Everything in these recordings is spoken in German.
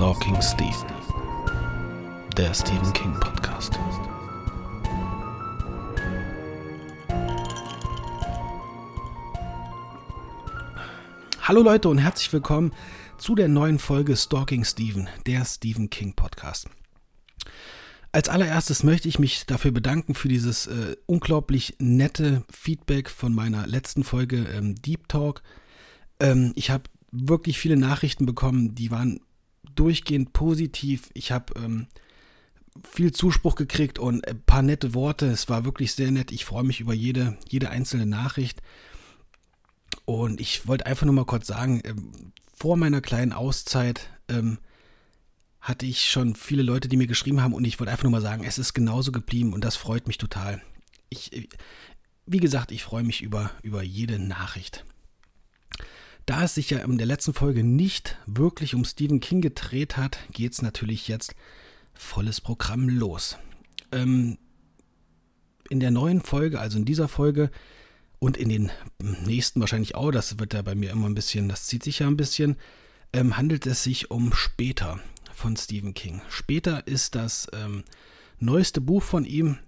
Stalking Steve, der Stephen King Podcast. Hallo Leute und herzlich willkommen zu der neuen Folge Stalking Stephen, der Stephen King Podcast. Als allererstes möchte ich mich dafür bedanken für dieses äh, unglaublich nette Feedback von meiner letzten Folge ähm, Deep Talk. Ähm, ich habe wirklich viele Nachrichten bekommen, die waren durchgehend positiv. Ich habe ähm, viel Zuspruch gekriegt und ein paar nette Worte. Es war wirklich sehr nett. Ich freue mich über jede, jede einzelne Nachricht. Und ich wollte einfach nur mal kurz sagen, ähm, vor meiner kleinen Auszeit ähm, hatte ich schon viele Leute, die mir geschrieben haben und ich wollte einfach nur mal sagen, es ist genauso geblieben und das freut mich total. Ich, wie gesagt, ich freue mich über, über jede Nachricht. Da es sich ja in der letzten Folge nicht wirklich um Stephen King gedreht hat, geht es natürlich jetzt volles Programm los. Ähm, in der neuen Folge, also in dieser Folge und in den nächsten wahrscheinlich auch, das wird ja bei mir immer ein bisschen, das zieht sich ja ein bisschen, ähm, handelt es sich um Später von Stephen King. Später ist das ähm, neueste Buch von ihm.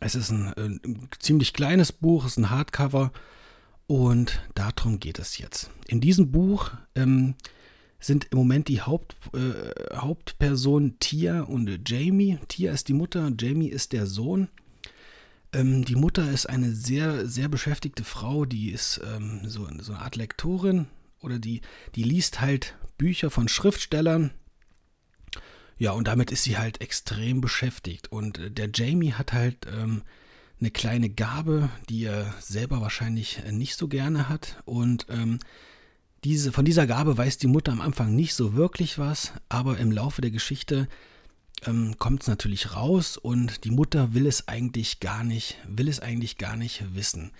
Es ist ein, äh, ziemlich kleines Buch, es ist ein Hardcover und darum geht es jetzt. In diesem Buch ähm, sind im Moment die Haupt, äh, Hauptperson Tia und Jamie. Tia ist die Mutter, Jamie ist der Sohn. Ähm, die Mutter ist eine sehr, sehr beschäftigte Frau, die ist ähm, so, so, eine Art Lektorin oder die, die liest halt Bücher von Schriftstellern. Ja, und damit ist sie halt extrem beschäftigt. Und äh, der Jamie hat halt ähm, eine kleine Gabe, die er selber wahrscheinlich nicht so gerne hat. Und ähm, diese, von dieser Gabe weiß die Mutter am Anfang nicht so wirklich was, aber im Laufe der Geschichte ähm, kommt es natürlich raus und die Mutter will es eigentlich gar nicht, will es eigentlich gar nicht wissen.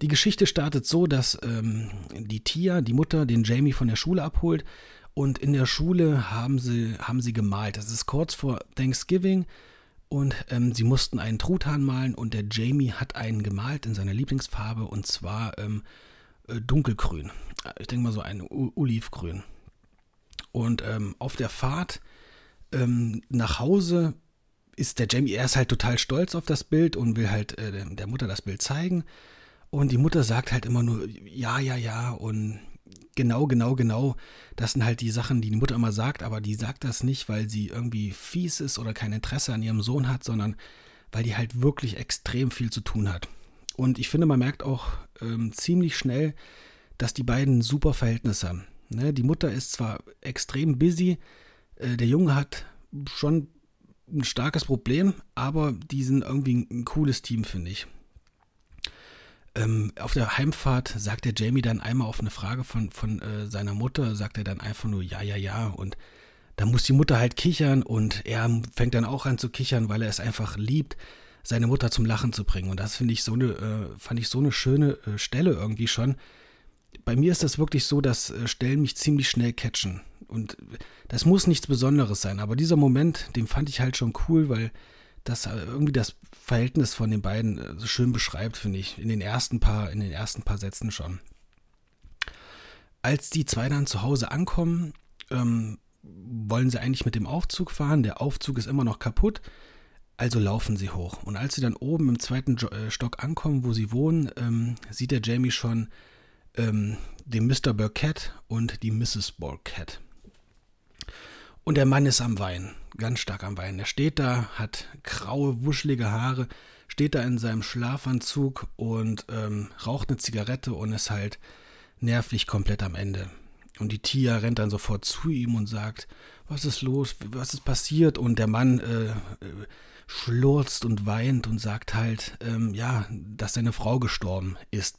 Die Geschichte startet so, dass ähm, die Tia, die Mutter, den Jamie von der Schule abholt und in der Schule haben sie, haben sie gemalt. Das ist kurz vor Thanksgiving und ähm, sie mussten einen Truthahn malen und der Jamie hat einen gemalt in seiner Lieblingsfarbe und zwar ähm, äh, dunkelgrün. Ich denke mal so ein Olivgrün. Und ähm, auf der Fahrt ähm, nach Hause ist der Jamie, er ist halt total stolz auf das Bild und will halt äh, der Mutter das Bild zeigen. Und die Mutter sagt halt immer nur, ja, ja, ja und genau, genau, genau. Das sind halt die Sachen, die die Mutter immer sagt, aber die sagt das nicht, weil sie irgendwie fies ist oder kein Interesse an ihrem Sohn hat, sondern weil die halt wirklich extrem viel zu tun hat. Und ich finde, man merkt auch ähm, ziemlich schnell, dass die beiden super Verhältnis haben. Ne? Die Mutter ist zwar extrem busy, äh, der Junge hat schon ein starkes Problem, aber die sind irgendwie ein, ein cooles Team, finde ich. Ähm, auf der Heimfahrt sagt der Jamie dann einmal auf eine Frage von, von äh, seiner Mutter, sagt er dann einfach nur ja, ja, ja. Und dann muss die Mutter halt kichern und er fängt dann auch an zu kichern, weil er es einfach liebt, seine Mutter zum Lachen zu bringen. Und das finde ich so eine, äh, fand ich so eine schöne äh, Stelle irgendwie schon. Bei mir ist das wirklich so, dass äh, Stellen mich ziemlich schnell catchen. Und das muss nichts Besonderes sein, aber dieser Moment, den fand ich halt schon cool, weil das irgendwie das Verhältnis von den beiden äh, so schön beschreibt, finde ich, in den ersten paar, in den ersten paar Sätzen schon. Als die zwei dann zu Hause ankommen, ähm, wollen sie eigentlich mit dem Aufzug fahren. Der Aufzug ist immer noch kaputt, also laufen sie hoch. Und als sie dann oben im zweiten äh, Stock ankommen, wo sie wohnen, ähm, sieht der Jamie schon ähm, den Mr. Burkett und die Mrs. Burkett. Und der Mann ist am Weinen, ganz stark am Weinen. Er steht da, hat graue, wuschelige Haare, steht da in seinem Schlafanzug und ähm, raucht eine Zigarette und ist halt nervlich komplett am Ende. Und die Tia rennt dann sofort zu ihm und sagt, was ist los, was ist passiert? Und der Mann äh, äh, schlurzt und weint und sagt halt, ähm, ja, dass seine Frau gestorben ist.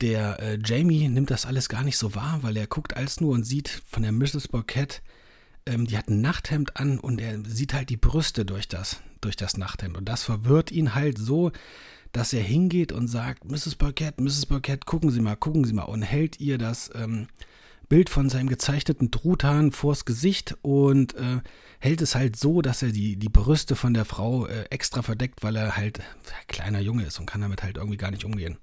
Der äh, Jamie nimmt das alles gar nicht so wahr, weil er guckt als nur und sieht von der Mrs. Burkett, ähm, die hat ein Nachthemd an und er sieht halt die Brüste durch das, durch das Nachthemd. Und das verwirrt ihn halt so, dass er hingeht und sagt, Mrs. Burkett, Mrs. Burkett, gucken Sie mal, gucken Sie mal und hält ihr das ähm, Bild von seinem gezeichneten Truthahn vors Gesicht und äh, hält es halt so, dass er die, die Brüste von der Frau äh, extra verdeckt, weil er halt ein kleiner Junge ist und kann damit halt irgendwie gar nicht umgehen.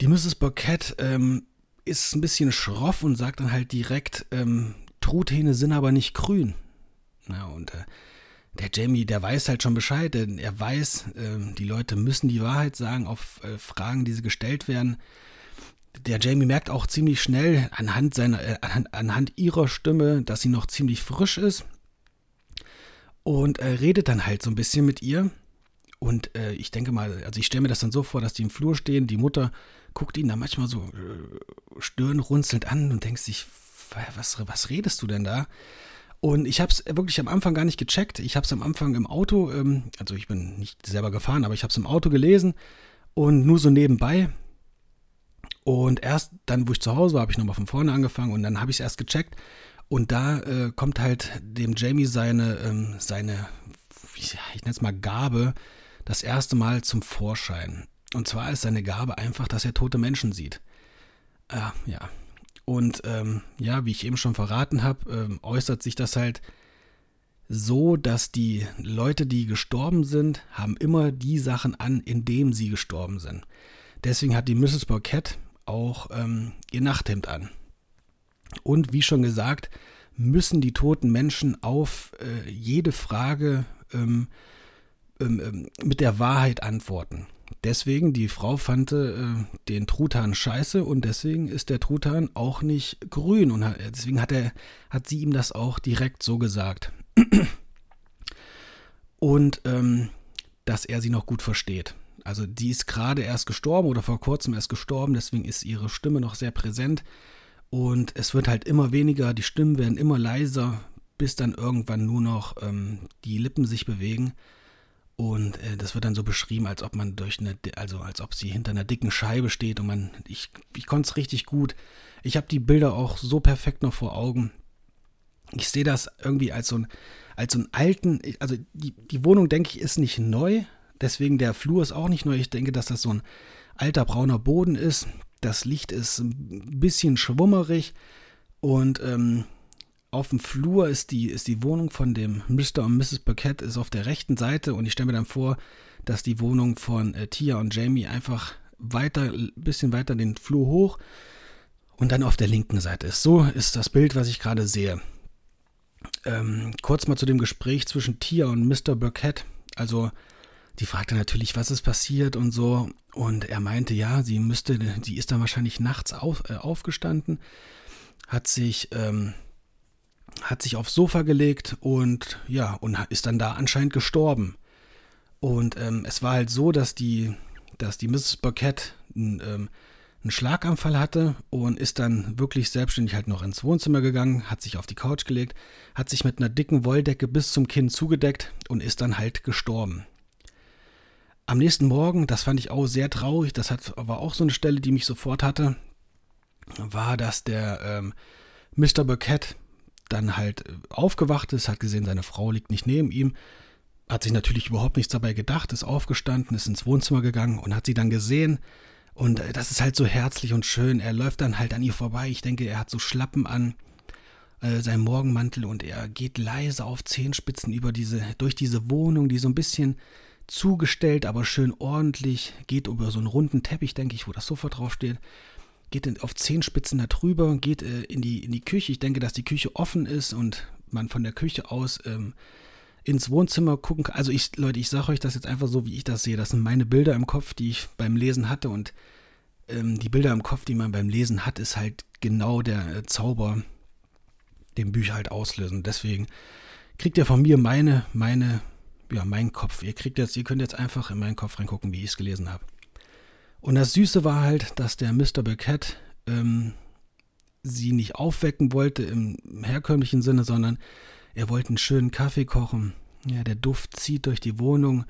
Die Mrs. Burkett ähm, ist ein bisschen schroff und sagt dann halt direkt, ähm, Truthähne sind aber nicht grün. Na, und äh, der Jamie, der weiß halt schon Bescheid, denn er weiß, äh, die Leute müssen die Wahrheit sagen auf äh, Fragen, die sie gestellt werden. Der Jamie merkt auch ziemlich schnell anhand, seiner, äh, anhand, anhand ihrer Stimme, dass sie noch ziemlich frisch ist und äh, redet dann halt so ein bisschen mit ihr. Und äh, ich denke mal, also ich stelle mir das dann so vor, dass die im Flur stehen, die Mutter guckt ihn dann manchmal so äh, stirnrunzelnd an und denkt sich, was, was redest du denn da? Und ich habe es wirklich am Anfang gar nicht gecheckt. Ich habe es am Anfang im Auto, ähm, also ich bin nicht selber gefahren, aber ich habe es im Auto gelesen und nur so nebenbei. Und erst dann, wo ich zu Hause war, habe ich nochmal von vorne angefangen und dann habe ich es erst gecheckt. Und da äh, kommt halt dem Jamie seine, ähm, seine, ich nenne es mal Gabe, das erste Mal zum Vorschein. Und zwar ist seine Gabe einfach, dass er tote Menschen sieht. Äh, ja, und ähm, ja, wie ich eben schon verraten habe, ähm, äußert sich das halt so, dass die Leute, die gestorben sind, haben immer die Sachen an, indem sie gestorben sind. Deswegen hat die Mrs. Burkett auch ähm, ihr Nachthemd an. Und wie schon gesagt, müssen die toten Menschen auf äh, jede Frage ähm, ähm, ähm mit der Wahrheit antworten deswegen, die Frau fand äh, den Truthahn scheiße und deswegen ist der Truthahn auch nicht grün und hat, deswegen hat, er, hat sie ihm das auch direkt so gesagt. und ähm, dass er sie noch gut versteht. Also die ist gerade erst gestorben oder vor kurzem erst gestorben, deswegen ist ihre Stimme noch sehr präsent und es wird halt immer weniger, die Stimmen werden immer leiser, bis dann irgendwann nur noch ähm, die Lippen sich bewegen und äh, das wird dann so beschrieben, als ob man durch eine, also als ob sie hinter einer dicken Scheibe steht und man, ich, ich konnte es richtig gut. Ich habe die Bilder auch so perfekt noch vor Augen. Ich sehe das irgendwie als so ein, als so einen alten, also die, die Wohnung, denke ich, ist nicht neu. Deswegen der Flur ist auch nicht neu. Ich denke, dass das so ein alter brauner Boden ist. Das Licht ist ein bisschen schwummerig und ähm, auf dem Flur ist die, ist die Wohnung von dem Mr. und Mrs. Burkett ist auf der rechten Seite und ich stelle mir dann vor, dass die Wohnung von äh, Tia und Jamie einfach weiter, ein bisschen weiter den Flur hoch und dann auf der linken Seite ist. So ist das Bild, was ich gerade sehe. Ähm, kurz mal zu dem Gespräch zwischen Tia und Mr. Burkett. Also, die fragte natürlich, was ist passiert und so. Und er meinte, ja, sie müsste, sie ist dann wahrscheinlich nachts auf, äh, aufgestanden, hat sich ähm, hat sich aufs Sofa gelegt und ja, und ist dann da anscheinend gestorben. Und ähm, es war halt so, dass die, dass die Mrs. Burkett einen, ähm, einen Schlaganfall hatte und ist dann wirklich selbstständig halt noch ins Wohnzimmer gegangen, hat sich auf die Couch gelegt, hat sich mit einer dicken Wolldecke bis zum Kinn zugedeckt und ist dann halt gestorben. Am nächsten Morgen, das fand ich auch sehr traurig, das hat, war auch so eine Stelle, die mich sofort hatte, war, dass der ähm, Mr. Burkett dann halt äh, aufgewacht ist, hat gesehen, seine Frau liegt nicht neben ihm, hat sich natürlich überhaupt nichts dabei gedacht, ist aufgestanden, ist ins Wohnzimmer gegangen und hat sie dann gesehen. Und äh, das ist halt so herzlich und schön. Er läuft dann halt an ihr vorbei. Ich denke, er hat so Schlappen an, äh, seinen Morgenmantel und er geht leise auf Zehenspitzen über diese, durch diese Wohnung, die so ein bisschen zugestellt, aber schön ordentlich, geht über so einen runden Teppich, denke ich, wo das Sofa draufsteht geht auf Zehenspitzen da drüber, geht äh, in, die, in die Küche. Ich denke, dass die Küche offen ist und man von der Küche aus ähm, ins Wohnzimmer gucken kann. Also ich, Leute, ich sage euch das jetzt einfach so, wie ich das sehe. Das sind meine Bilder im Kopf, die ich beim Lesen hatte und ähm, die Bilder im Kopf, die man beim Lesen hat, ist halt genau der äh, Zauber, den Bücher halt auslösen. Deswegen kriegt ihr von mir meine, meine, ja, meinen Kopf. Ihr kriegt jetzt, ihr könnt jetzt einfach in meinen Kopf reingucken, wie ich es gelesen habe. Und das Süße war halt, dass der Mr. Burkett ähm, sie nicht aufwecken wollte im herkömmlichen Sinne, sondern er wollte einen schönen Kaffee kochen. Ja, der Duft zieht durch die Wohnung.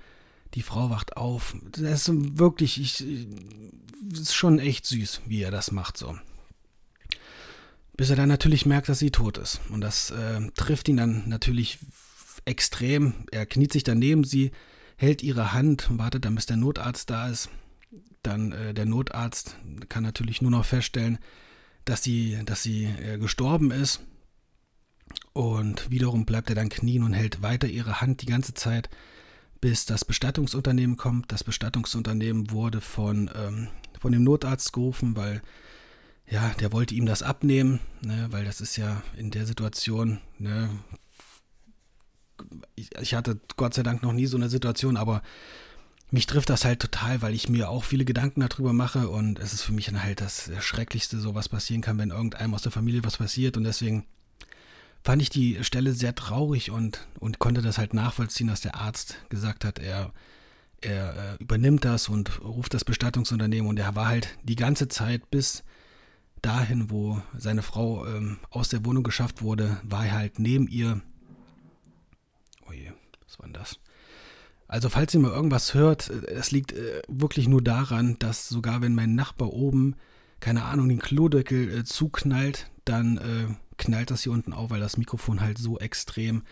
Die Frau wacht auf. Das ist wirklich, ich, ist schon echt süß, wie er das macht so. Bis er dann natürlich merkt, dass sie tot ist. Und das äh, trifft ihn dann natürlich extrem. Er kniet sich daneben sie, hält ihre Hand, wartet dann, bis der Notarzt da ist dann äh, der Notarzt kann natürlich nur noch feststellen, dass sie, dass sie äh, gestorben ist. Und wiederum bleibt er dann knien und hält weiter ihre Hand die ganze Zeit, bis das Bestattungsunternehmen kommt. Das Bestattungsunternehmen wurde von, ähm, von dem Notarzt gerufen, weil ja, der wollte ihm das abnehmen, ne, weil das ist ja in der Situation, ne, ich, ich hatte Gott sei Dank noch nie so eine Situation, aber mich trifft das halt total, weil ich mir auch viele Gedanken darüber mache und es ist für mich dann halt das Schrecklichste, so was passieren kann, wenn irgendeinem aus der Familie was passiert und deswegen fand ich die Stelle sehr traurig und, und konnte das halt nachvollziehen, dass der Arzt gesagt hat, er, er äh, übernimmt das und ruft das Bestattungsunternehmen und er war halt die ganze Zeit bis dahin, wo seine Frau ähm, aus der Wohnung geschafft wurde, war er halt neben ihr. Oh je, was war denn das? Also falls ihr mal irgendwas hört, äh, es liegt äh, wirklich nur daran, dass sogar wenn mein Nachbar oben, keine Ahnung, den Klodeckel äh, zuknallt, dann äh, knallt das hier unten auf, weil das Mikrofon halt so extrem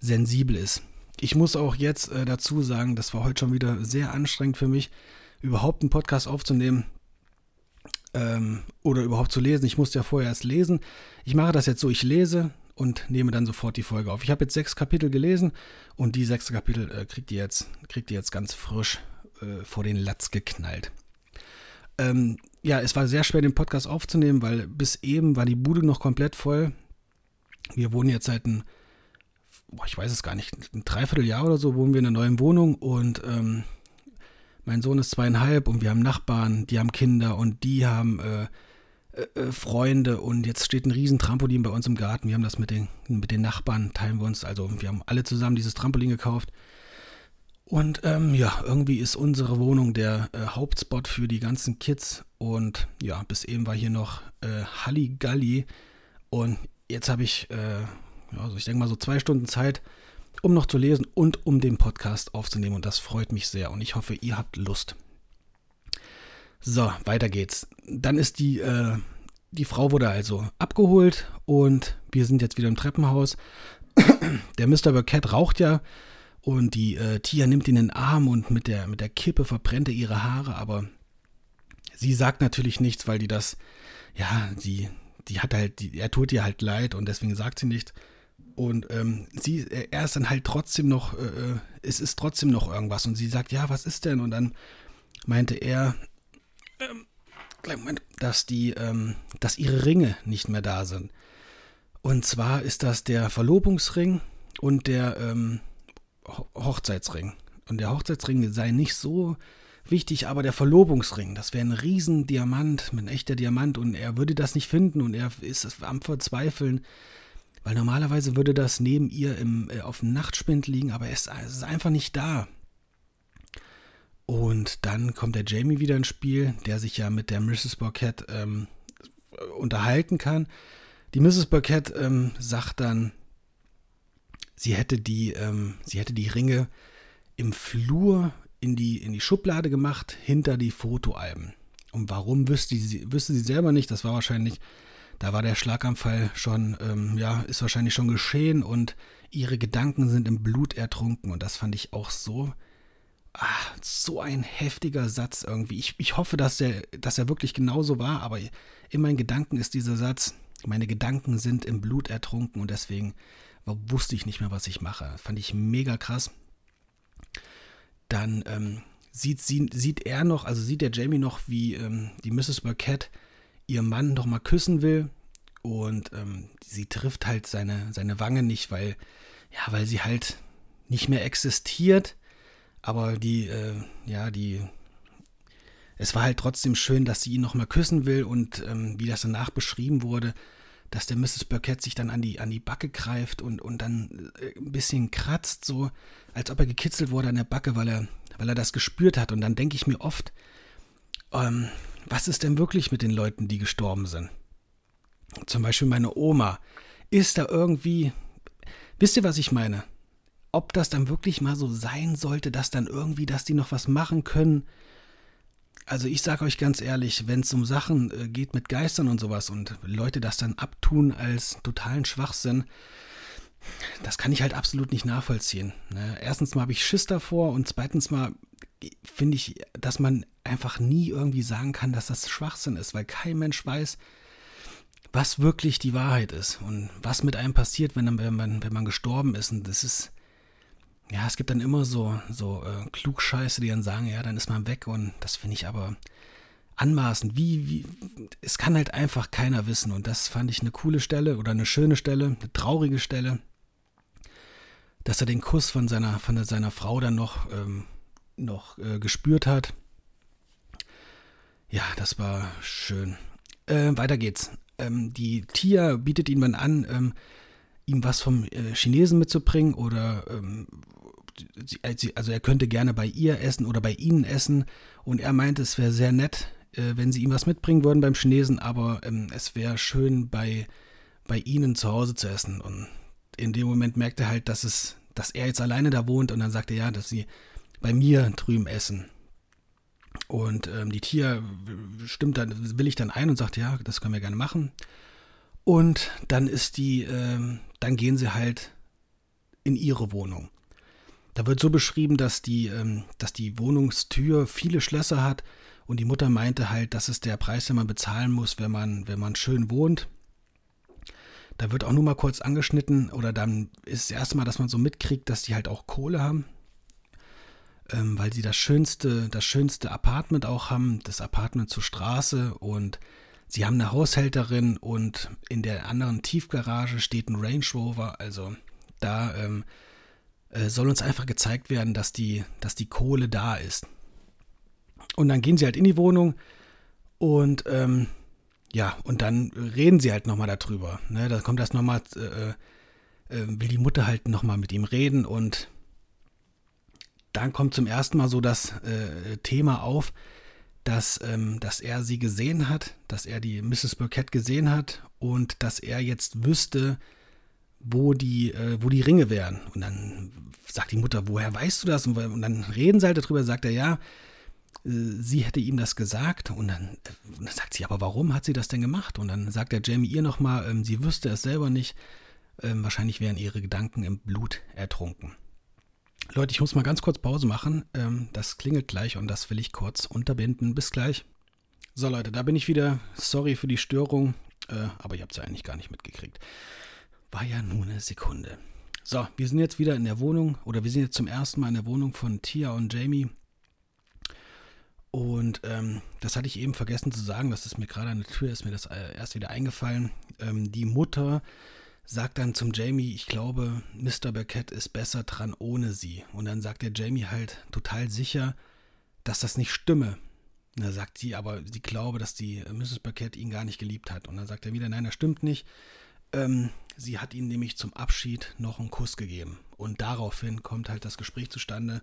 sensibel ist. Ich muss auch jetzt äh, dazu sagen, das war heute schon wieder sehr anstrengend für mich, überhaupt einen Podcast aufzunehmen ähm, oder überhaupt zu lesen. Ich musste ja vorher erst lesen. Ich mache das jetzt so, ich lese und nehme dann sofort die Folge auf. Ich habe jetzt sechs Kapitel gelesen und die sechs Kapitel äh, kriegt, ihr jetzt, kriegt ihr jetzt ganz frisch äh, vor den Latz geknallt. Ähm, ja, es war sehr schwer, den Podcast aufzunehmen, weil bis eben war die Bude noch komplett voll. Wir wohnen jetzt seit ein, boah, ich weiß es gar nicht, ein Dreivierteljahr oder so wohnen wir in einer neuen Wohnung und ähm, mein Sohn ist zweieinhalb und wir haben Nachbarn, die haben Kinder und die haben äh, äh, äh Freunde und jetzt steht ein riesen Trampolin bei uns im Garten. Wir haben das mit den, mit den Nachbarn, teilen wir uns, also wir haben alle zusammen dieses Trampolin gekauft und ähm, ja, irgendwie ist unsere Wohnung der äh, Hauptspot für die ganzen Kids. Und ja, bis eben war hier noch äh, Halligalli. Und jetzt habe ich, äh, also ich denke mal so zwei Stunden Zeit, um noch zu lesen und um den Podcast aufzunehmen. Und das freut mich sehr. Und ich hoffe, ihr habt Lust. So, weiter geht's. Dann ist die, äh, die Frau wurde also abgeholt und wir sind jetzt wieder im Treppenhaus. Der Mr. Burkett raucht ja und die äh, Tia nimmt ihn in den Arm und mit der, mit der Kippe verbrennt er ihre Haare, aber sie sagt natürlich nichts, weil die das, ja, sie, die hat halt, die, er tut ihr halt leid und deswegen sagt sie nichts. Und ähm, sie, äh, er ist dann halt trotzdem noch, äh, äh, es ist trotzdem noch irgendwas. Und sie sagt, ja, was ist denn? Und dann meinte er, ähm, Moment, dass die, ähm, dass ihre Ringe nicht mehr da sind. Und zwar ist das der Verlobungsring und der, ähm, Hochzeitsring. Und der Hochzeitsring sei nicht so wichtig, aber der Verlobungsring, das wäre ein Riesendiamant, ein echter Diamant und er würde das nicht finden und er ist am Verzweifeln, weil normalerweise würde das neben ihr im, äh, auf dem Nachtspind liegen, aber er es ist einfach nicht da. Und dann kommt der Jamie wieder ins Spiel, der sich ja mit der Mrs. Burkett ähm, unterhalten kann. Die Mrs. Burkett ähm, sagt dann, sie hätte die, ähm, sie hätte die Ringe im Flur in die, in die Schublade gemacht, hinter die Fotoalben. Und warum wüsste sie, wüsste sie selber nicht. Das war wahrscheinlich, da war der Schlaganfall schon, ähm, ja, ist wahrscheinlich schon geschehen und ihre Gedanken sind im Blut ertrunken. Und das fand ich auch so, ah, so ein heftiger Satz irgendwie. Ich, ich hoffe, dass er, dass er wirklich genauso war, aber in meinen Gedanken ist dieser Satz, meine Gedanken sind im Blut ertrunken und deswegen wusste ich nicht mehr, was ich mache. Fand ich mega krass. Dann ähm, sieht, sie, sieht er noch, also sieht der Jamie noch, wie ähm, die Mrs. Burkett ihren Mann noch mal küssen will. Und ähm, sie trifft halt seine, seine Wange nicht, weil, ja, weil sie halt nicht mehr existiert. Aber die, äh, ja, die, es war halt trotzdem schön, dass sie ihn noch mal küssen will und ähm, wie das danach beschrieben wurde, dass der Mrs. Burkett sich dann an die, an die Backe greift und, und dann äh, ein bisschen kratzt, so als ob er gekitzelt wurde an der Backe, weil er, weil er das gespürt hat. Und dann denke ich mir oft, ähm, was ist denn wirklich mit den Leuten, die gestorben sind? Zum Beispiel meine Oma. Ist da irgendwie, wisst ihr, was ich meine? Ob das dann wirklich mal so sein sollte, dass dann irgendwie, dass die noch was machen können, also ich sage euch ganz ehrlich, wenn es um Sachen äh, geht mit Geistern und sowas und Leute das dann abtun als totalen Schwachsinn, das kann ich halt absolut nicht nachvollziehen. Ne? Erstens mal habe ich Schiss davor und zweitens mal finde ich, dass man einfach nie irgendwie sagen kann, dass das Schwachsinn ist, weil kein Mensch weiß, was wirklich die Wahrheit ist und was mit einem passiert, wenn, wenn, man, wenn man gestorben ist. Und das ist, ja, es gibt dann immer so, so äh, Klugscheiße, die dann sagen, ja, dann ist man weg und das finde ich aber anmaßend. Wie, wie, es kann halt einfach keiner wissen. Und das fand ich eine coole Stelle oder eine schöne Stelle, eine traurige Stelle, dass er den Kuss von seiner, von seiner Frau dann noch, ähm, noch äh, gespürt hat. Ja, das war schön. Äh, weiter geht's. Ähm, die Tia bietet ihm dann an, ähm, ihm was vom äh, Chinesen mitzubringen oder ähm, also er könnte gerne bei ihr essen oder bei ihnen essen und er meinte, es wäre sehr nett, äh, wenn sie ihm was mitbringen würden beim Chinesen, aber ähm, es wäre schön bei, bei ihnen zu Hause zu essen und in dem Moment merkt er halt, dass es, dass er jetzt alleine da wohnt und dann sagt er ja, dass sie bei mir drüben essen. Und ähm, die Tia stimmt dann, will ich dann ein und sagt, ja, das können wir gerne machen. Und dann ist die, ähm, dann gehen sie halt in ihre Wohnung. Da wird so beschrieben, dass die, ähm, dass die Wohnungstür viele Schlösser hat und die Mutter meinte halt, das ist der Preis, den man bezahlen muss, wenn man, wenn man schön wohnt. Da wird auch nur mal kurz angeschnitten oder dann ist das erste Mal, dass man so mitkriegt, dass die halt auch Kohle haben, ähm, weil sie das schönste, das schönste Apartment auch haben, das Apartment zur Straße und sie haben eine Haushälterin und in der anderen Tiefgarage steht ein Range Rover, also da ähm, äh, soll uns einfach gezeigt werden, dass die, dass die Kohle da ist. Und dann gehen sie halt in die Wohnung und ähm, ja, und dann reden sie halt nochmal darüber. Ne? Da kommt das nochmal, äh, äh, will die Mutter halt nochmal mit ihm reden und dann kommt zum ersten Mal so das äh, Thema auf, dass, ähm, dass er sie gesehen hat, dass er die Mrs. Burkett gesehen hat und dass er jetzt wüsste, wo die, äh, wo die Ringe wären. Und dann sagt die Mutter, woher weißt du das? Und, und dann reden sie halt darüber, sagt er, ja, äh, sie hätte ihm das gesagt. Und dann, äh, und dann, sagt sie, aber warum hat sie das denn gemacht? Und dann sagt der Jamie ihr nochmal, ähm, sie wüsste es selber nicht. Ähm, wahrscheinlich wären ihre Gedanken im Blut ertrunken. Leute, ich muss mal ganz kurz Pause machen. Ähm, das klingelt gleich und das will ich kurz unterbinden. Bis gleich. So Leute, da bin ich wieder. Sorry für die Störung, äh, aber ihr habt es ja eigentlich gar nicht mitgekriegt. War ja nur eine Sekunde. So, wir sind jetzt wieder in der Wohnung oder wir sind jetzt zum ersten Mal in der Wohnung von Tia und Jamie. Und ähm, das hatte ich eben vergessen zu sagen, das ist mir gerade an der Tür, ist mir das äh, erst wieder eingefallen. Ähm, die Mutter sagt dann zum Jamie, ich glaube, Mr. Burkett ist besser dran ohne sie. Und dann sagt der Jamie halt total sicher, dass das nicht stimme. Und dann sagt sie, aber sie glaube, dass die äh, Mrs. Burkett ihn gar nicht geliebt hat. Und dann sagt er wieder, nein, das stimmt nicht. Ähm, sie hat ihm nämlich zum Abschied noch einen Kuss gegeben. Und daraufhin kommt halt das Gespräch zustande.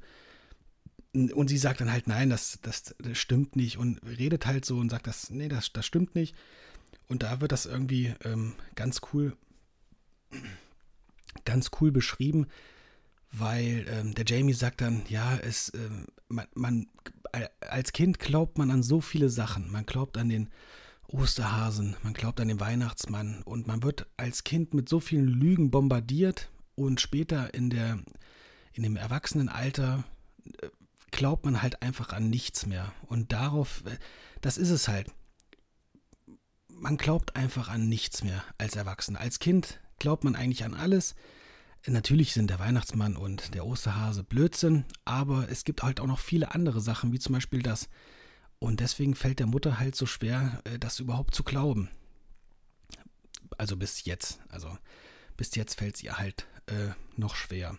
Und sie sagt dann halt, nein, das, das, das stimmt nicht. Und redet halt so und sagt, das, nee, das, das stimmt nicht. Und da wird das irgendwie ähm, ganz cool, ganz cool beschrieben, weil ähm, der Jamie sagt dann, ja, es, ähm, man, man, als Kind glaubt man an so viele Sachen. Man glaubt an den Osterhasen, man glaubt an den Weihnachtsmann und man wird als Kind mit so vielen Lügen bombardiert und später in der in dem Erwachsenenalter äh, glaubt man halt einfach an nichts mehr und darauf äh, das ist es halt. Man glaubt einfach an nichts mehr als Erwachsener. Als Kind glaubt man eigentlich an alles. Natürlich sind der Weihnachtsmann und der Osterhase Blödsinn, aber es gibt halt auch noch viele andere Sachen, wie zum Beispiel das, und deswegen fällt der Mutter halt so schwer, äh, das überhaupt zu glauben. Also bis jetzt. Also bis jetzt fällt es ihr halt äh, noch schwer.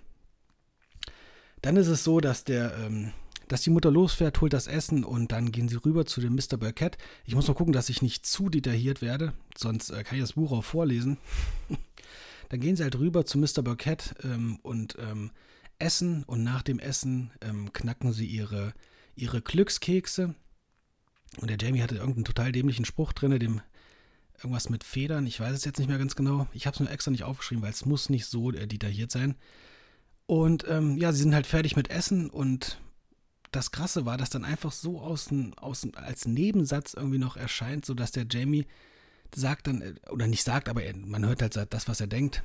Dann ist es so, dass der, ähm, dass die Mutter losfährt, holt das Essen und dann gehen sie rüber zu dem Mr. Burkett. Ich muss mal gucken, dass ich nicht zu detailliert werde, sonst äh, kann ich das Buch auch vorlesen. dann gehen sie halt rüber zu Mr. Burkett ähm, und ähm, essen und nach dem Essen ähm, knacken sie ihre, ihre Glückskekse und der Jamie hatte irgendeinen total dämlichen Spruch drin, dem irgendwas mit Federn, ich weiß es jetzt nicht mehr ganz genau. Ich habe es mir extra nicht aufgeschrieben, weil es muss nicht so äh, detailliert sein. Und ähm, ja, sie sind halt fertig mit Essen und das Krasse war, dass dann einfach so außen, außen als Nebensatz irgendwie noch erscheint, sodass der Jamie sagt dann, äh, oder nicht sagt, aber er, man hört halt das, was er denkt,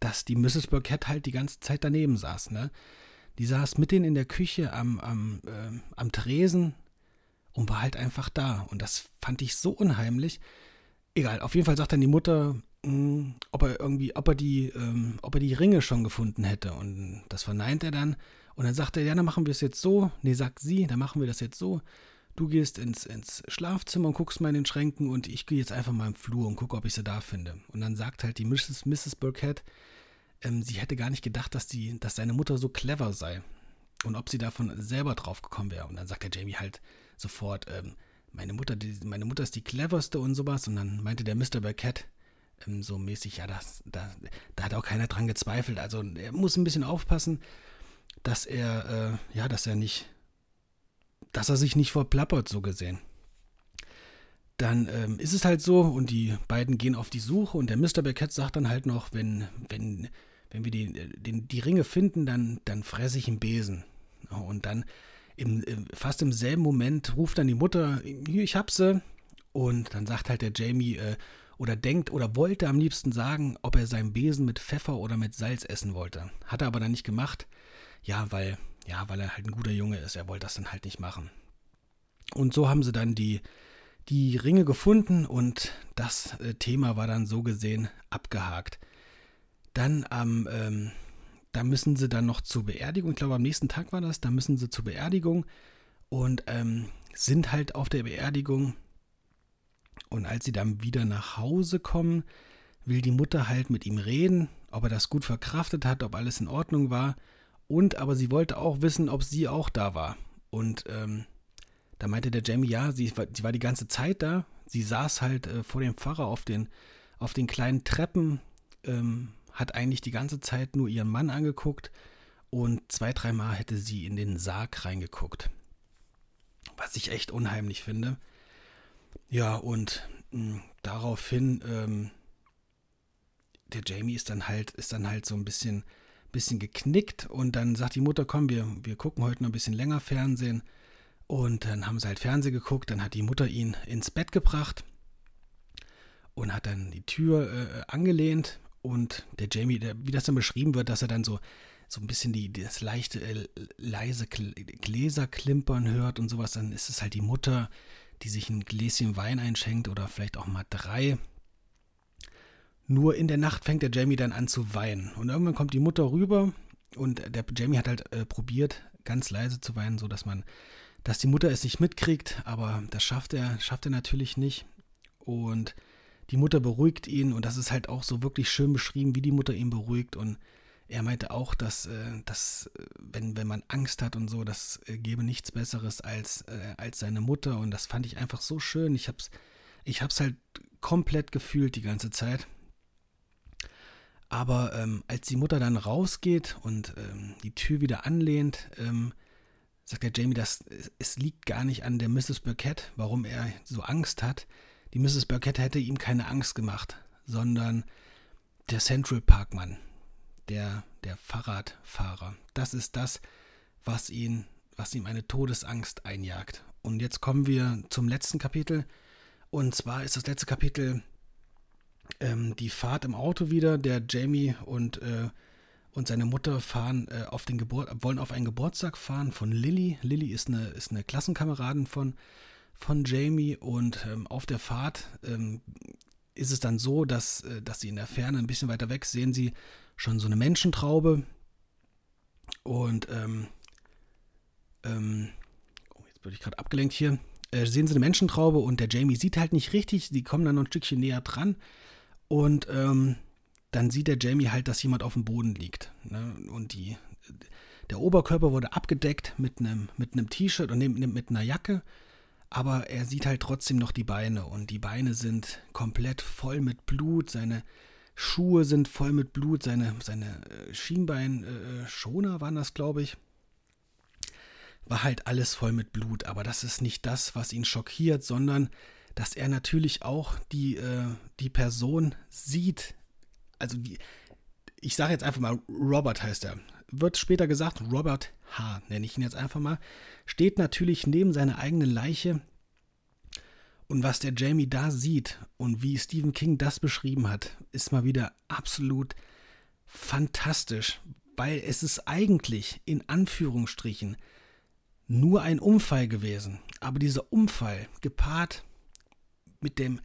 dass die Mrs. Burkett halt die ganze Zeit daneben saß, ne? Die saß mit denen in der Küche am, am, äh, am Tresen und war halt einfach da. Und das fand ich so unheimlich. Egal, auf jeden Fall sagt dann die Mutter, mh, hm, ob er irgendwie, ob er die, ähm, ob er die Ringe schon gefunden hätte. Und das verneint er dann. Und dann sagt er, ja, dann machen wir es jetzt so. Nee, sagt sie, dann machen wir das jetzt so. du gehst ins, ins Schlafzimmer und guckst mal in den Schränken und ich gehe jetzt einfach mal im Flur und gucke, ob ich sie da finde. Und dann sagt halt die Mrs. Mrs. Burkett, ähm, sie hätte gar nicht gedacht, dass, die, dass seine Mutter so clever sei. Und ob sie davon selber drauf gekommen wäre. Und dann sagt der Jamie halt sofort, ähm, meine Mutter, die, meine Mutter ist die cleverste und sowas. Und dann meinte der Mr. Burkett ähm, so mäßig, ja, das, da, da hat auch keiner dran gezweifelt. Also er muss ein bisschen aufpassen, dass er, äh, ja, dass er nicht, dass er sich nicht verplappert, so gesehen. Dann ähm, ist es halt so und die beiden gehen auf die Suche und der Mr. Beckett sagt dann halt noch, wenn, wenn, wenn wir die, den, die Ringe finden, dann, dann fresse ich einen Besen. Und dann im, fast im selben Moment ruft dann die Mutter, ich hab sie. Und dann sagt halt der Jamie, äh, oder denkt oder wollte am liebsten sagen, ob er seinen Besen mit Pfeffer oder mit Salz essen wollte. Hat er aber dann nicht gemacht. Ja, weil, ja, weil er halt ein guter Junge ist. Er wollte das dann halt nicht machen. Und so haben sie dann die, die Ringe gefunden und das äh, Thema war dann so gesehen abgehakt. Dann am, ähm, da müssen sie dann noch zur Beerdigung, ich glaube am nächsten Tag war das, da müssen sie zur Beerdigung und ähm, sind halt auf der Beerdigung. Und als sie dann wieder nach Hause kommen, will die Mutter halt mit ihm reden, ob er das gut verkraftet hat, ob alles in Ordnung war. Und aber sie wollte auch wissen, ob sie auch da war. Und ähm, da meinte der Jamie, ja, sie war, sie war die ganze Zeit da. Sie saß halt äh, vor dem Pfarrer auf den, auf den kleinen Treppen, ähm, hat eigentlich die ganze Zeit nur ihren Mann angeguckt und zwei, dreimal hätte sie in den Sarg reingeguckt. Was ich echt unheimlich finde. Ja, und mh, hm, daraufhin, ähm, der Jamie ist dann halt, ist dann halt so ein bisschen, bisschen geknickt und dann sagt die Mutter, komm, wir, wir gucken heute noch ein bisschen länger Fernsehen. Und dann haben sie halt Fernsehen geguckt, dann hat die Mutter ihn ins Bett gebracht und hat dann die Tür äh, angelehnt und der Jamie, der, wie das dann beschrieben wird, dass er dann so, so ein bisschen die, das leichte, äh, leise Gläserklimpern hört und sowas, dann ist es halt die Mutter, die sich ein Gläschen Wein einschenkt oder vielleicht auch mal drei. Nur in der Nacht fängt der Jamie dann an zu weinen. Und irgendwann kommt die Mutter rüber und der Jamie hat halt äh, probiert, ganz leise zu weinen, sodass man dass die Mutter es nicht mitkriegt, aber das schafft er, schafft er natürlich nicht. Und die Mutter beruhigt ihn und das ist halt auch so wirklich schön beschrieben, wie die Mutter ihn beruhigt. Und er meinte auch, dass, äh, dass äh, wenn, wenn man Angst hat und so, das äh, gebe nichts Besseres als, als seine Mutter. Und das fand ich einfach so schön. Ich hab's, ich hab's halt komplett gefühlt die ganze Zeit. Aber ähm, als die Mutter dann rausgeht und ähm, die Tür wieder anlehnt, ähm, sagt der Jamie, dass es liegt gar nicht an der Mrs. Burkett, warum er so Angst hat. Die Mrs. Burkett hätte ihm keine Angst gemacht, sondern der Central Park Mann, der, der Fahrradfahrer. Das ist das, was ihn, was ihm eine Todesangst einjagt. Und jetzt kommen wir zum letzten Kapitel. Und zwar ist das letzte Kapitel ähm, die Fahrt im Auto wieder, der Jamie und äh, und seine Mutter fahren äh, auf den Geburt, wollen auf einen Geburtstag fahren von Lilly. Lilly ist eine, ist eine Klassenkameradin von, von Jamie und ähm, auf der Fahrt ähm, ist es dann so, dass, äh, dass sie in der Ferne ein bisschen weiter weg sehen sie schon so eine Menschentraube und ähm, ähm oh, jetzt bin ich gerade abgelenkt hier. Äh, sehen sie eine Menschentraube und der Jamie sieht halt nicht richtig. Die kommen dann noch ein Stückchen näher dran und ähm, dann sieht der Jamie halt, dass jemand auf dem Boden liegt. Ne? Und die, der Oberkörper wurde abgedeckt mit einem mit T-Shirt und mit einer Jacke, aber er sieht halt trotzdem noch die Beine und die Beine sind komplett voll mit Blut, seine Schuhe sind voll mit Blut, seine, seine äh, Schienbeinschoner äh, waren das, glaube ich. War halt alles voll mit Blut, aber das ist nicht das, was ihn schockiert, sondern dass er natürlich auch die, äh, die Person sieht, also die, ich sage jetzt einfach mal, Robert heißt er. Wird später gesagt, Robert H., nenne ich ihn jetzt einfach mal, steht natürlich neben seiner eigenen Leiche. Und was der Jamie da sieht und wie Stephen King das beschrieben hat, ist mal wieder absolut fantastisch, weil es ist eigentlich in Anführungsstrichen nur ein Unfall gewesen. Aber dieser Unfall gepaart mit dem,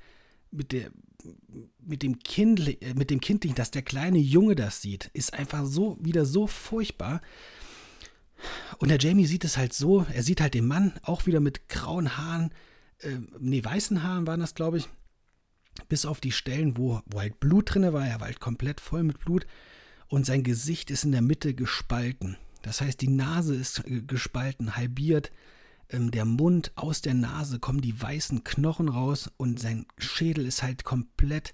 mit der, mit dem, kind, äh, mit dem Kindlichen, dass der kleine Junge das sieht, ist einfach so wieder so furchtbar. Und der Jamie sieht es halt so, er sieht halt den Mann, auch wieder mit grauen Haaren, äh, nee, weißen Haaren waren das, glaube ich, bis auf die Stellen, wo, wo halt Blut drin war, er war halt komplett voll mit Blut und sein Gesicht ist in der Mitte gespalten. Das heißt, die Nase ist äh, gespalten, halbiert, ähm, der Mund, aus der Nase kommen die weißen Knochen raus und sein Schädel ist halt komplett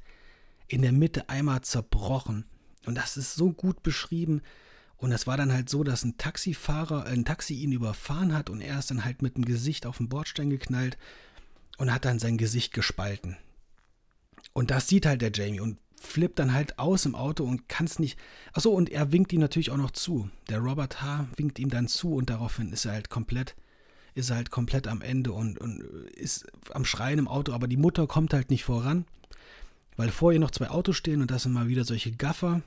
in der Mitte einmal zerbrochen. Und das ist so gut beschrieben. Und es war dann halt so, dass ein Taxifahrer, ein Taxi ihn überfahren hat und er ist dann halt mit dem Gesicht auf den Bordstein geknallt und hat dann sein Gesicht gespalten. Und das sieht halt der Jamie und flippt dann halt aus im Auto und kann es nicht. Achso, und er winkt ihm natürlich auch noch zu. Der Robert H. winkt ihm dann zu und daraufhin ist er halt komplett, ist halt komplett am Ende und, und ist am Schreien im Auto, aber die Mutter kommt halt nicht voran, weil vor ihr noch zwei Autos stehen und das sind mal wieder solche Gaffer.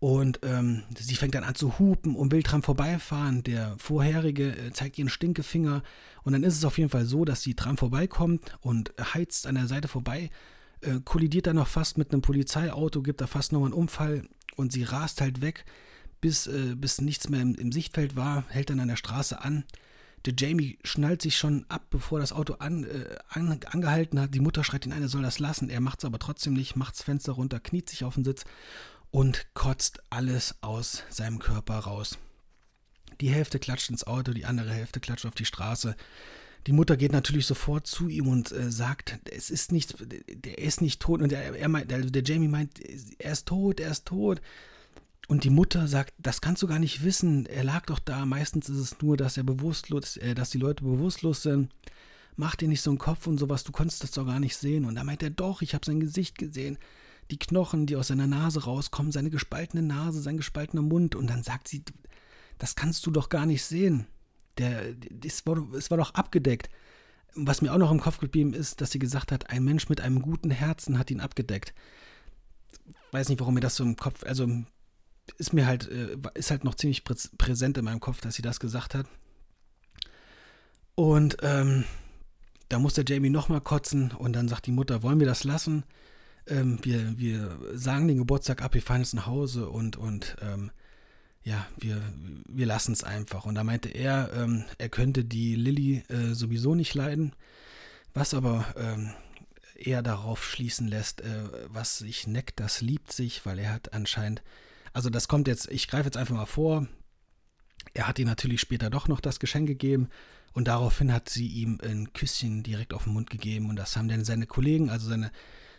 Und ähm, sie fängt dann an zu hupen und will dran vorbeifahren. Der vorherige äh, zeigt ihren Stinkefinger. Und dann ist es auf jeden Fall so, dass sie dran vorbeikommt und heizt an der Seite vorbei, äh, kollidiert dann noch fast mit einem Polizeiauto, gibt da fast nochmal einen Unfall und sie rast halt weg, bis, äh, bis nichts mehr im, im Sichtfeld war, hält dann an der Straße an. Der Jamie schnallt sich schon ab, bevor das Auto an, äh, an, angehalten hat. Die Mutter schreit ihn ein, er soll das lassen. Er macht es aber trotzdem nicht, macht das Fenster runter, kniet sich auf den Sitz und kotzt alles aus seinem Körper raus. Die Hälfte klatscht ins Auto, die andere Hälfte klatscht auf die Straße. Die Mutter geht natürlich sofort zu ihm und äh, sagt, es ist nicht, der ist nicht tot. Und er, er meint, also der Jamie meint, er ist tot, er ist tot. Und die Mutter sagt, das kannst du gar nicht wissen. Er lag doch da. Meistens ist es nur, dass er bewusstlos, äh, dass die Leute bewusstlos sind. Mach dir nicht so einen Kopf und sowas. Du konntest das doch gar nicht sehen. Und da meint er, doch, ich habe sein Gesicht gesehen die Knochen, die aus seiner Nase rauskommen, seine gespaltene Nase, sein gespaltener Mund. Und dann sagt sie, das kannst du doch gar nicht sehen. Der, das war, es war doch abgedeckt. Was mir auch noch im Kopf geblieben ist, dass sie gesagt hat, ein Mensch mit einem guten Herzen hat ihn abgedeckt. Weiß nicht, warum mir das so im Kopf, also ist mir halt, äh, ist halt noch ziemlich präsent in meinem Kopf, dass sie das gesagt hat. Und ähm, da muss der Jamie nochmal kotzen und dann sagt die Mutter, wollen wir das lassen? ähm, wir, wir sagen den Geburtstag ab, wir fahren jetzt nach Hause und, und ähm, ja, wir, wir lassen es einfach. Und da meinte er, ähm, er könnte die Lilly äh, sowieso nicht leiden, was aber ähm, eher darauf schließen lässt, äh, was sich neckt, das liebt sich, weil er hat anscheinend, also das kommt jetzt, ich greife jetzt einfach mal vor, er hat ihr natürlich später doch noch das Geschenk gegeben und daraufhin hat sie ihm ein Küsschen direkt auf den Mund gegeben und das haben dann seine Kollegen, also seine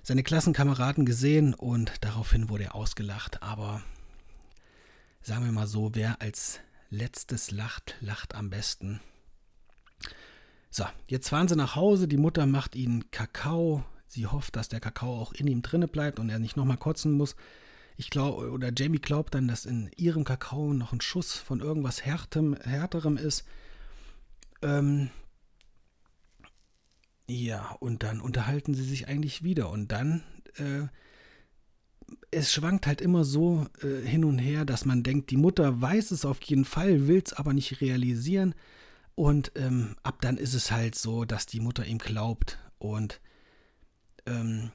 seine Klassenkameraden gesehen und daraufhin wurde er ausgelacht. Aber sagen wir mal so, wer als letztes lacht, lacht am besten. So, jetzt fahren sie nach Hause. Die Mutter macht ihnen Kakao. Sie hofft, dass der Kakao auch in ihm drinne bleibt und er nicht nochmal kotzen muss. Ich glaube, oder Jamie glaubt dann, dass in ihrem Kakao noch ein Schuss von irgendwas Härtem, Härterem ist. Ähm, ja, und dann unterhalten sie sich eigentlich wieder. Und dann, äh, es schwankt halt immer so äh, hin und her, dass man denkt, die Mutter weiß es auf jeden Fall, will es aber nicht realisieren. Und ähm, ab dann ist es halt so, dass die Mutter ihm glaubt. Und ähm,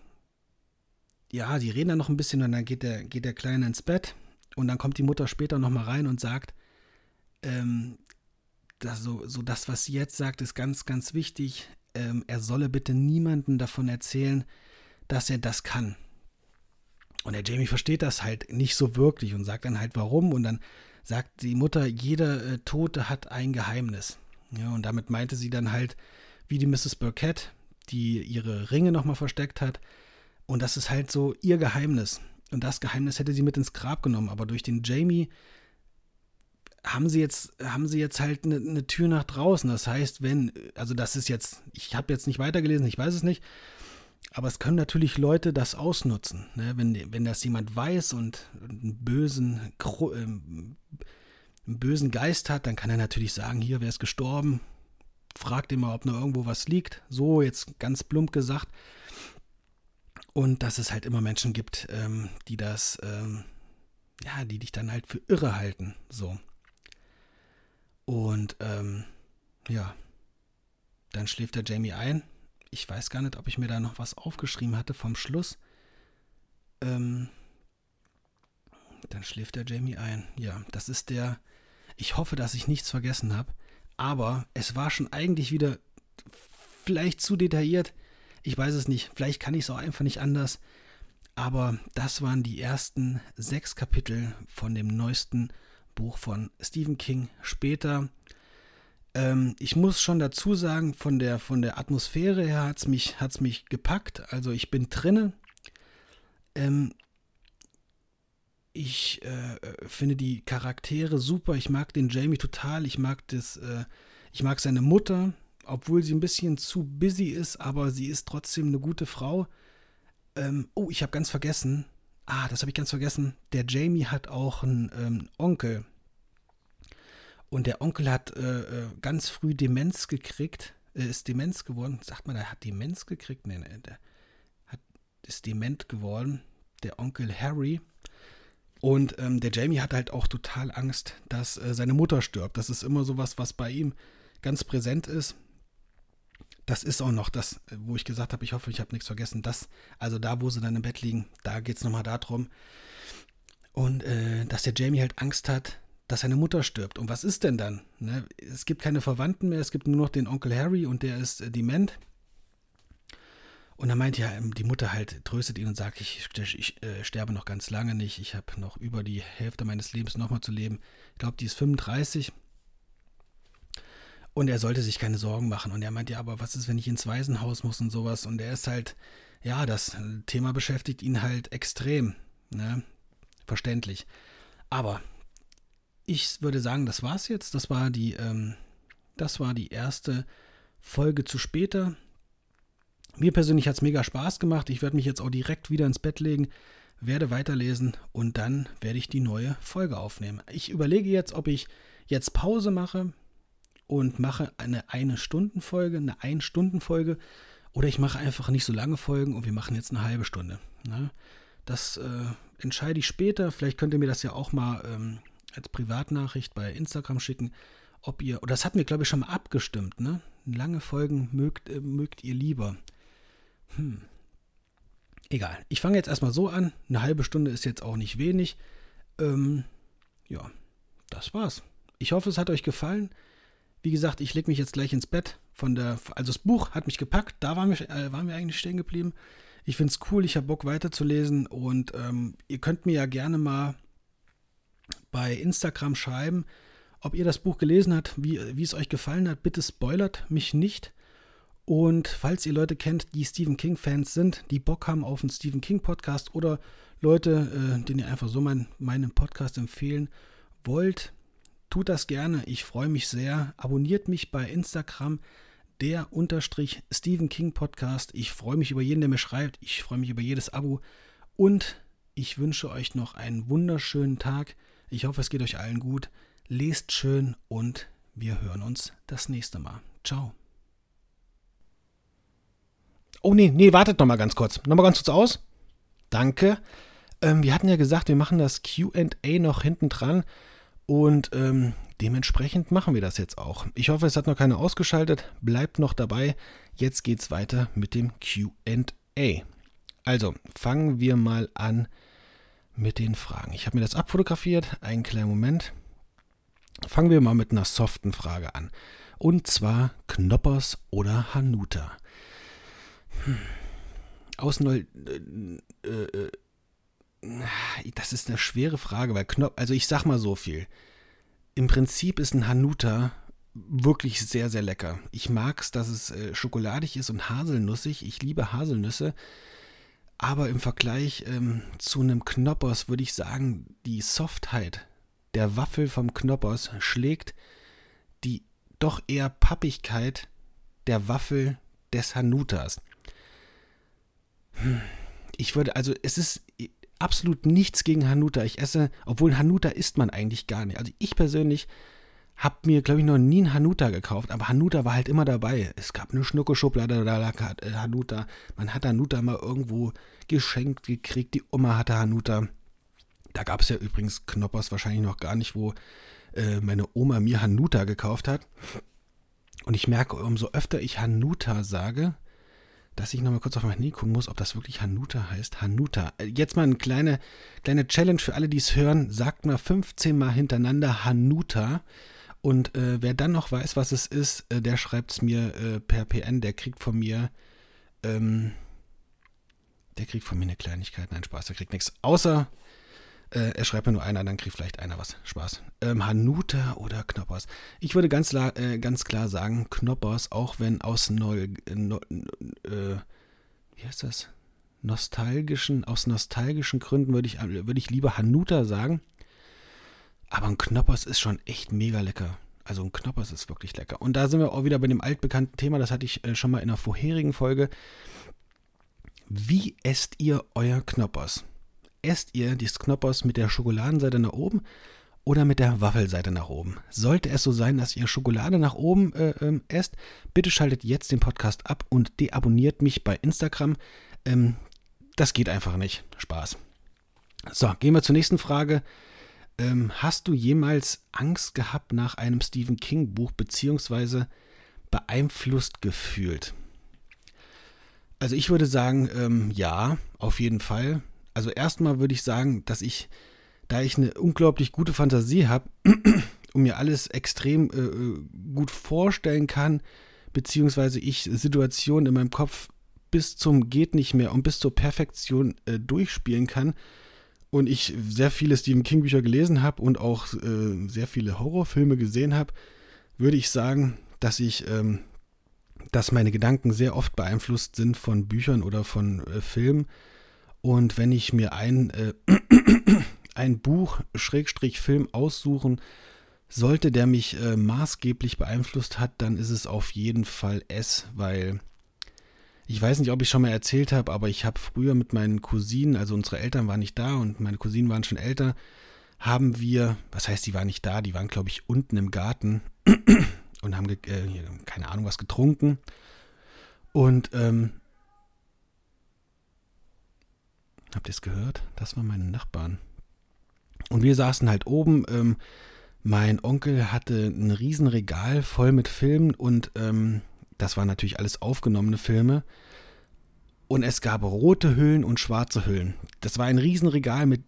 ja, die reden dann noch ein bisschen und dann geht der, geht der Kleine ins Bett. Und dann kommt die Mutter später nochmal rein und sagt, ähm, das, so, so das, was sie jetzt sagt, ist ganz, ganz wichtig ähm, er solle bitte niemanden davon erzählen, dass er das kann. Und der Jamie versteht das halt nicht so wirklich und sagt dann halt warum. Und dann sagt die Mutter, jeder äh, Tote hat ein Geheimnis. Ja, und damit meinte sie dann halt, wie die Mrs. Burkett, die ihre Ringe nochmal versteckt hat. Und das ist halt so ihr Geheimnis. Und das Geheimnis hätte sie mit ins Grab genommen. Aber durch den Jamie haben sie jetzt, haben sie jetzt halt eine, eine Tür nach draußen. Das heißt, wenn, also das ist jetzt, ich habe jetzt nicht weitergelesen, ich weiß es nicht, aber es können natürlich Leute das ausnutzen. Ne? Wenn, wenn das jemand weiß und einen bösen, ähm, einen bösen Geist hat, dann kann er natürlich sagen, hier, wer ist gestorben? Fragt immer, ob noch irgendwo was liegt. So, jetzt ganz plump gesagt. Und dass es halt immer Menschen gibt, ähm, die das, ähm, ja, die dich dann halt für irre halten. So. Und ähm, ja, dann schläft der Jamie ein. Ich weiß gar nicht, ob ich mir da noch was aufgeschrieben hatte vom Schluss. Ähm, dann schläft der Jamie ein. Ja, das ist der. Ich hoffe, dass ich nichts vergessen habe. Aber es war schon eigentlich wieder vielleicht zu detailliert. Ich weiß es nicht. Vielleicht kann ich es auch einfach nicht anders. Aber das waren die ersten sechs Kapitel von dem neuesten Buch von Stephen King. Später, ähm, ich muss schon dazu sagen, von der, von der Atmosphäre her hat es mich, hat's mich gepackt. Also ich bin drinnen. Ähm, ich äh, finde die Charaktere super. Ich mag den Jamie total. Ich mag das, äh, ich mag seine Mutter, obwohl sie ein bisschen zu busy ist, aber sie ist trotzdem eine gute Frau. Ähm, oh, ich habe ganz vergessen. Ah, das habe ich ganz vergessen. Der Jamie hat auch einen ähm, Onkel. Und der Onkel hat äh, äh, ganz früh Demenz gekriegt, äh, ist Demenz geworden. Sagt man, er hat Demenz gekriegt? Nee, nee, der hat, ist dement geworden. Der Onkel Harry. Und ähm, der Jamie hat halt auch total Angst, dass äh, seine Mutter stirbt. Das ist immer sowas, was bei ihm ganz präsent ist das ist auch noch das, wo ich gesagt habe, ich hoffe, ich habe nichts vergessen. Das, also da, wo sie dann im Bett liegen, da geht es nochmal darum. Und äh, dass der Jamie halt Angst hat, dass seine Mutter stirbt. Und was ist denn dann? Ne? Es gibt keine Verwandten mehr, es gibt nur noch den Onkel Harry und der ist äh, dement. Und dann meint ja ähm, die Mutter halt, tröstet ihn und sagt, ich, ich äh, sterbe noch ganz lange nicht, ich habe noch über die Hälfte meines Lebens nochmal zu leben. Ich glaube, die ist 35. Und er sollte sich keine Sorgen machen. Und er meint, ja, aber was ist, wenn ich ins Waisenhaus muss und sowas? Und er ist halt, ja, das Thema beschäftigt ihn halt extrem. Ne? Verständlich. Aber ich würde sagen, das war's jetzt. Das war die, ähm, das war die erste Folge zu später. Mir persönlich hat es mega Spaß gemacht. Ich werde mich jetzt auch direkt wieder ins Bett legen, werde weiterlesen und dann werde ich die neue Folge aufnehmen. Ich überlege jetzt, ob ich jetzt Pause mache, und mache eine Eine-Stunden-Folge, eine Ein-Stunden-Folge oder ich mache einfach nicht so lange Folgen und wir machen jetzt eine halbe Stunde. Ne? Das äh, entscheide ich später. Vielleicht könnt ihr mir das ja auch mal ähm, als Privatnachricht bei Instagram schicken, ob ihr, oder das hatten wir glaube ich schon mal abgestimmt, ne? Lange Folgen mögt, äh, mögt ihr lieber. Hm. Egal. Ich fange jetzt erstmal so an. Eine halbe Stunde ist jetzt auch nicht wenig. Ähm, ja, das war's. Ich hoffe, es hat euch gefallen. Wie gesagt, ich lege mich jetzt gleich ins Bett. Von der, also das Buch hat mich gepackt, da waren wir, äh, waren wir eigentlich stehen geblieben. Ich finde es cool, ich habe Bock weiterzulesen und ähm, ihr könnt mir ja gerne mal bei Instagram schreiben, ob ihr das Buch gelesen habt, wie, wie es euch gefallen hat. Bitte spoilert mich nicht. Und falls ihr Leute kennt, die Stephen King-Fans sind, die Bock haben auf einen Stephen King-Podcast oder Leute, äh, denen ihr einfach so mein, meinen Podcast empfehlen wollt, Tut das gerne, ich freue mich sehr. Abonniert mich bei Instagram, der unterstrich Stephen King Podcast. Ich freue mich über jeden, der mir schreibt. Ich freue mich über jedes Abo. Und ich wünsche euch noch einen wunderschönen Tag. Ich hoffe, es geht euch allen gut. Lest schön und wir hören uns das nächste Mal. Ciao. Oh nee, nee, wartet noch mal ganz kurz. Noch mal ganz kurz aus. Danke. Ähm, wir hatten ja gesagt, wir machen das QA noch hinten dran. Und ähm, dementsprechend machen wir das jetzt auch. Ich hoffe, es hat noch keiner ausgeschaltet. Bleibt noch dabei. Jetzt geht's weiter mit dem QA. Also, fangen wir mal an mit den Fragen. Ich habe mir das abfotografiert. Einen kleinen Moment. Fangen wir mal mit einer soften Frage an. Und zwar Knoppers oder Hanuta. Hm. Aus Neu äh, äh, das ist eine schwere Frage, weil Knopf, also ich sag mal so viel. Im Prinzip ist ein Hanuta wirklich sehr, sehr lecker. Ich mag es, dass es äh, schokoladig ist und haselnussig. Ich liebe Haselnüsse. Aber im Vergleich ähm, zu einem Knoppers würde ich sagen, die Softheit der Waffel vom Knoppers schlägt die doch eher Pappigkeit der Waffel des Hanutas. Hm. Ich würde, also es ist, absolut nichts gegen Hanuta. Ich esse, obwohl Hanuta isst man eigentlich gar nicht. Also ich persönlich habe mir, glaube ich, noch nie einen Hanuta gekauft, aber Hanuta war halt immer dabei. Es gab eine Schnuckelschublade, da lag äh, Hanuta. Man hat Hanuta mal irgendwo geschenkt gekriegt. Die Oma hatte Hanuta. Da gab es ja übrigens Knoppers wahrscheinlich noch gar nicht, wo äh, meine Oma mir Hanuta gekauft hat. Und ich merke, umso öfter ich Hanuta sage, dass ich nochmal kurz auf mein Handy gucken muss, ob das wirklich Hanuta heißt. Hanuta. Äh, jetzt mal eine kleine, kleine Challenge für alle, die es hören. Sagt mal 15 Mal hintereinander Hanuta. Und äh, wer dann noch weiß, was es ist, äh, der schreibt es mir äh, per PN. Der kriegt von mir, ähm, der kriegt von mir eine Kleinigkeit. Nein, Spaß, der kriegt nichts. Außer äh, er schreibt mir nur einer, dann kriegt vielleicht einer was. Spaß. Ähm, Hanuta oder Knoppers. Ich würde ganz, äh, ganz klar sagen Knoppers, auch wenn aus Neu, äh, äh, wie heißt das? Nostalgischen, aus nostalgischen Gründen würde ich, würde ich lieber Hanuta sagen. Aber ein Knoppers ist schon echt mega lecker. Also ein Knoppers ist wirklich lecker. Und da sind wir auch wieder bei dem altbekannten Thema, das hatte ich äh, schon mal in einer vorherigen Folge. Wie esst ihr euer Knoppers? Esst ihr die Knoppers mit der Schokoladenseite nach oben oder mit der Waffelseite nach oben. Sollte es so sein, dass ihr Schokolade nach oben äh, ähm, esst, bitte schaltet jetzt den Podcast ab und deabonniert mich bei Instagram. Ähm, das geht einfach nicht. Spaß. So, gehen wir zur nächsten Frage. Ähm, hast du jemals Angst gehabt nach einem Stephen King Buch beziehungsweise beeinflusst gefühlt? Also ich würde sagen, ähm, ja, auf jeden Fall. Also erstmal würde ich sagen, dass ich, da ich eine unglaublich gute Fantasie habe und mir alles extrem äh, äh, gut vorstellen kann, beziehungsweise ich Situationen in meinem Kopf bis zum geht nicht mehr und bis zur Perfektion äh, durchspielen kann und ich sehr viele Stephen King Bücher gelesen habe und auch äh, sehr viele Horrorfilme gesehen habe, würde ich sagen, dass ich, ähm, dass meine Gedanken sehr oft beeinflusst sind von Büchern oder von äh, Filmen und wenn ich mir ein, äh, ein Buch, Schrägstrich Film aussuchen sollte, der mich äh, maßgeblich beeinflusst hat, dann ist es auf jeden Fall S, weil ich weiß nicht, ob ich schon mal erzählt habe, aber ich habe früher mit meinen Cousinen, also unsere Eltern waren nicht da und meine Cousinen waren schon älter, haben wir, was heißt, die waren nicht da, die waren, glaube ich, unten im Garten und haben, äh, keine Ahnung, was getrunken. Und ähm, Habt ihr es gehört? Das waren meine Nachbarn. Und wir saßen halt oben. Ähm, mein Onkel hatte ein Riesenregal voll mit Filmen und ähm, das waren natürlich alles aufgenommene Filme. Und es gab rote Hüllen und schwarze Hüllen. Das war ein Riesenregal mit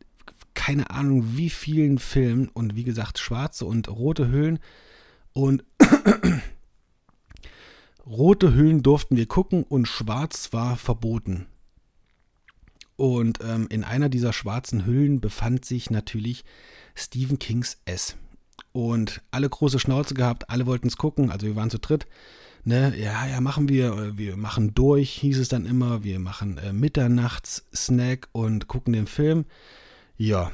keine Ahnung wie vielen Filmen und wie gesagt schwarze und rote Hüllen. Und rote Hüllen durften wir gucken und schwarz war verboten. Und ähm, in einer dieser schwarzen Hüllen befand sich natürlich Stephen Kings S. Und alle große Schnauze gehabt, alle wollten es gucken, also wir waren zu dritt. Ne, ja, ja, machen wir, äh, wir machen durch, hieß es dann immer, wir machen äh, Mitternachts-Snack und gucken den Film. Ja,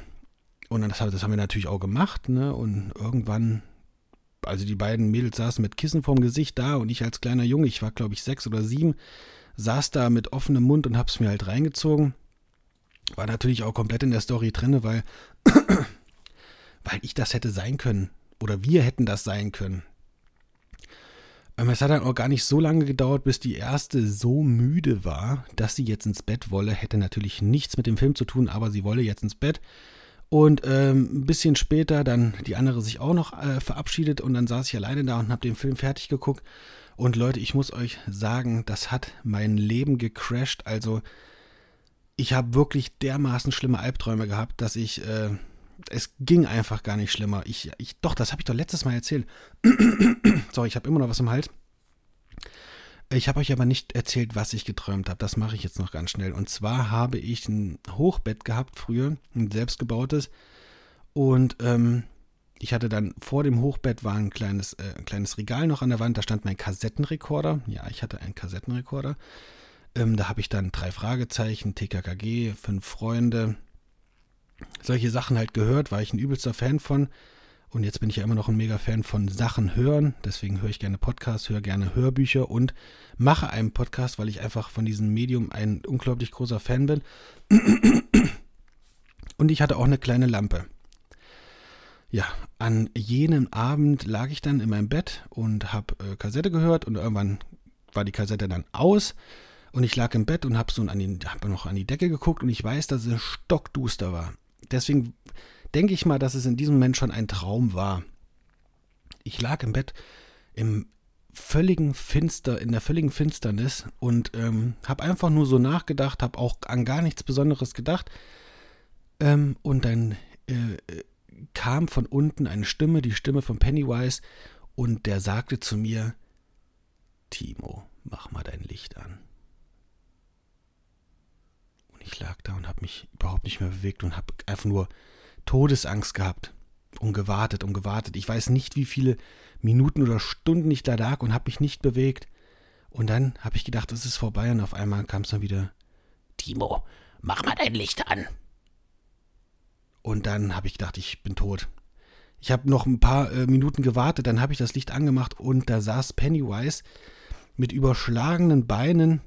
und das, das haben wir natürlich auch gemacht, ne, und irgendwann, also die beiden Mädels saßen mit Kissen vorm Gesicht da und ich als kleiner Junge, ich war glaube ich sechs oder sieben, saß da mit offenem Mund und hab's mir halt reingezogen. War natürlich auch komplett in der Story drin, weil, weil ich das hätte sein können. Oder wir hätten das sein können. Ähm, es hat dann auch gar nicht so lange gedauert, bis die erste so müde war, dass sie jetzt ins Bett wolle. Hätte natürlich nichts mit dem Film zu tun, aber sie wolle jetzt ins Bett. Und ähm, ein bisschen später dann die andere sich auch noch äh, verabschiedet und dann saß ich alleine da und habe den Film fertig geguckt. Und Leute, ich muss euch sagen, das hat mein Leben gecrashed. Also ich habe wirklich dermaßen schlimme Albträume gehabt, dass ich, äh, es ging einfach gar nicht schlimmer. Ich, ich, doch, das habe ich doch letztes Mal erzählt. Sorry, ich habe immer noch was im Hals. Ich habe euch aber nicht erzählt, was ich geträumt habe. Das mache ich jetzt noch ganz schnell. Und zwar habe ich ein Hochbett gehabt früher, ein selbstgebautes. Und ähm, ich hatte dann vor dem Hochbett war ein kleines, äh, ein kleines Regal noch an der Wand. Da stand mein Kassettenrekorder. Ja, ich hatte einen Kassettenrekorder. Ähm, da habe ich dann drei Fragezeichen, TKKG, fünf Freunde, solche Sachen halt gehört, war ich ein übelster Fan von. Und jetzt bin ich ja immer noch ein mega Fan von Sachen hören. Deswegen höre ich gerne Podcasts, höre gerne Hörbücher und mache einen Podcast, weil ich einfach von diesem Medium ein unglaublich großer Fan bin. Und ich hatte auch eine kleine Lampe. Ja, an jenem Abend lag ich dann in meinem Bett und habe äh, Kassette gehört und irgendwann war die Kassette dann aus und ich lag im Bett und habe so hab noch an die Decke geguckt und ich weiß, dass es stockduster war. Deswegen denke ich mal, dass es in diesem Moment schon ein Traum war. Ich lag im Bett im völligen Finster, in der völligen Finsternis und ähm, habe einfach nur so nachgedacht, habe auch an gar nichts Besonderes gedacht. Ähm, und dann äh, kam von unten eine Stimme, die Stimme von Pennywise, und der sagte zu mir, Timo, mach mal dein Licht an. Ich lag da und habe mich überhaupt nicht mehr bewegt und habe einfach nur Todesangst gehabt und gewartet und gewartet. Ich weiß nicht, wie viele Minuten oder Stunden ich da lag und habe mich nicht bewegt. Und dann habe ich gedacht, es ist vorbei und auf einmal kam es dann wieder, Timo, mach mal dein Licht an. Und dann habe ich gedacht, ich bin tot. Ich habe noch ein paar äh, Minuten gewartet, dann habe ich das Licht angemacht und da saß Pennywise mit überschlagenen Beinen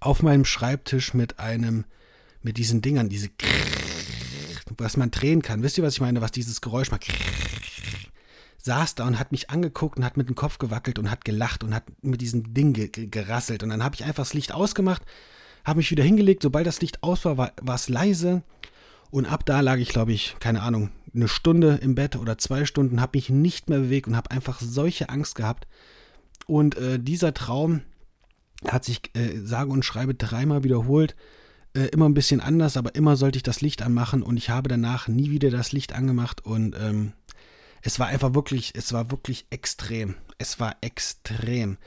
auf meinem Schreibtisch mit einem, mit diesen Dingern, diese, was man drehen kann. Wisst ihr, was ich meine, was dieses Geräusch macht? Saß da und hat mich angeguckt und hat mit dem Kopf gewackelt und hat gelacht und hat mit diesem Ding ge gerasselt. Und dann habe ich einfach das Licht ausgemacht, habe mich wieder hingelegt. Sobald das Licht aus war, war, war es leise. Und ab da lag ich, glaube ich, keine Ahnung, eine Stunde im Bett oder zwei Stunden, habe mich nicht mehr bewegt und habe einfach solche Angst gehabt. Und äh, dieser Traum hat sich äh, sage und schreibe dreimal wiederholt. Äh, immer ein bisschen anders, aber immer sollte ich das Licht anmachen und ich habe danach nie wieder das Licht angemacht und ähm, es war einfach wirklich, es war wirklich extrem. Es war extrem.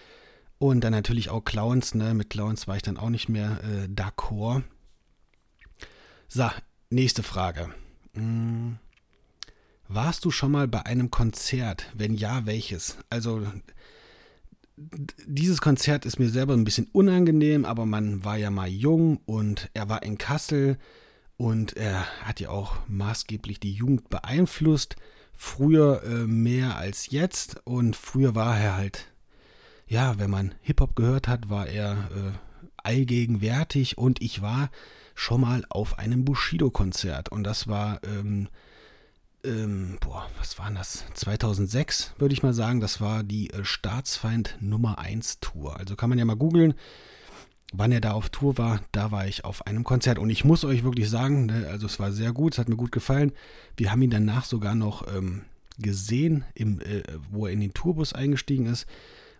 Und dann natürlich auch Clowns, ne? Mit Clowns war ich dann auch nicht mehr äh, d'accord. So, nächste Frage. Hm. Warst du schon mal bei einem Konzert? Wenn ja, welches? Also, dieses Konzert ist mir selber ein bisschen unangenehm, aber man war ja mal jung und er war in Kassel und er hat ja auch maßgeblich die Jugend beeinflusst. Früher äh, mehr als jetzt und früher war er halt, ja, wenn man Hip-Hop gehört hat, war er äh, allgegenwärtig und ich war schon mal auf einem Bushido-Konzert und das war ähm, ähm, boah, was war das? 2006 würde ich mal sagen. Das war die äh, Staatsfeind Nummer 1 Tour. Also kann man ja mal googeln, wann er da auf Tour war. Da war ich auf einem Konzert. Und ich muss euch wirklich sagen, ne, also es war sehr gut, es hat mir gut gefallen. Wir haben ihn danach sogar noch ähm, gesehen, im, äh, wo er in den Tourbus eingestiegen ist.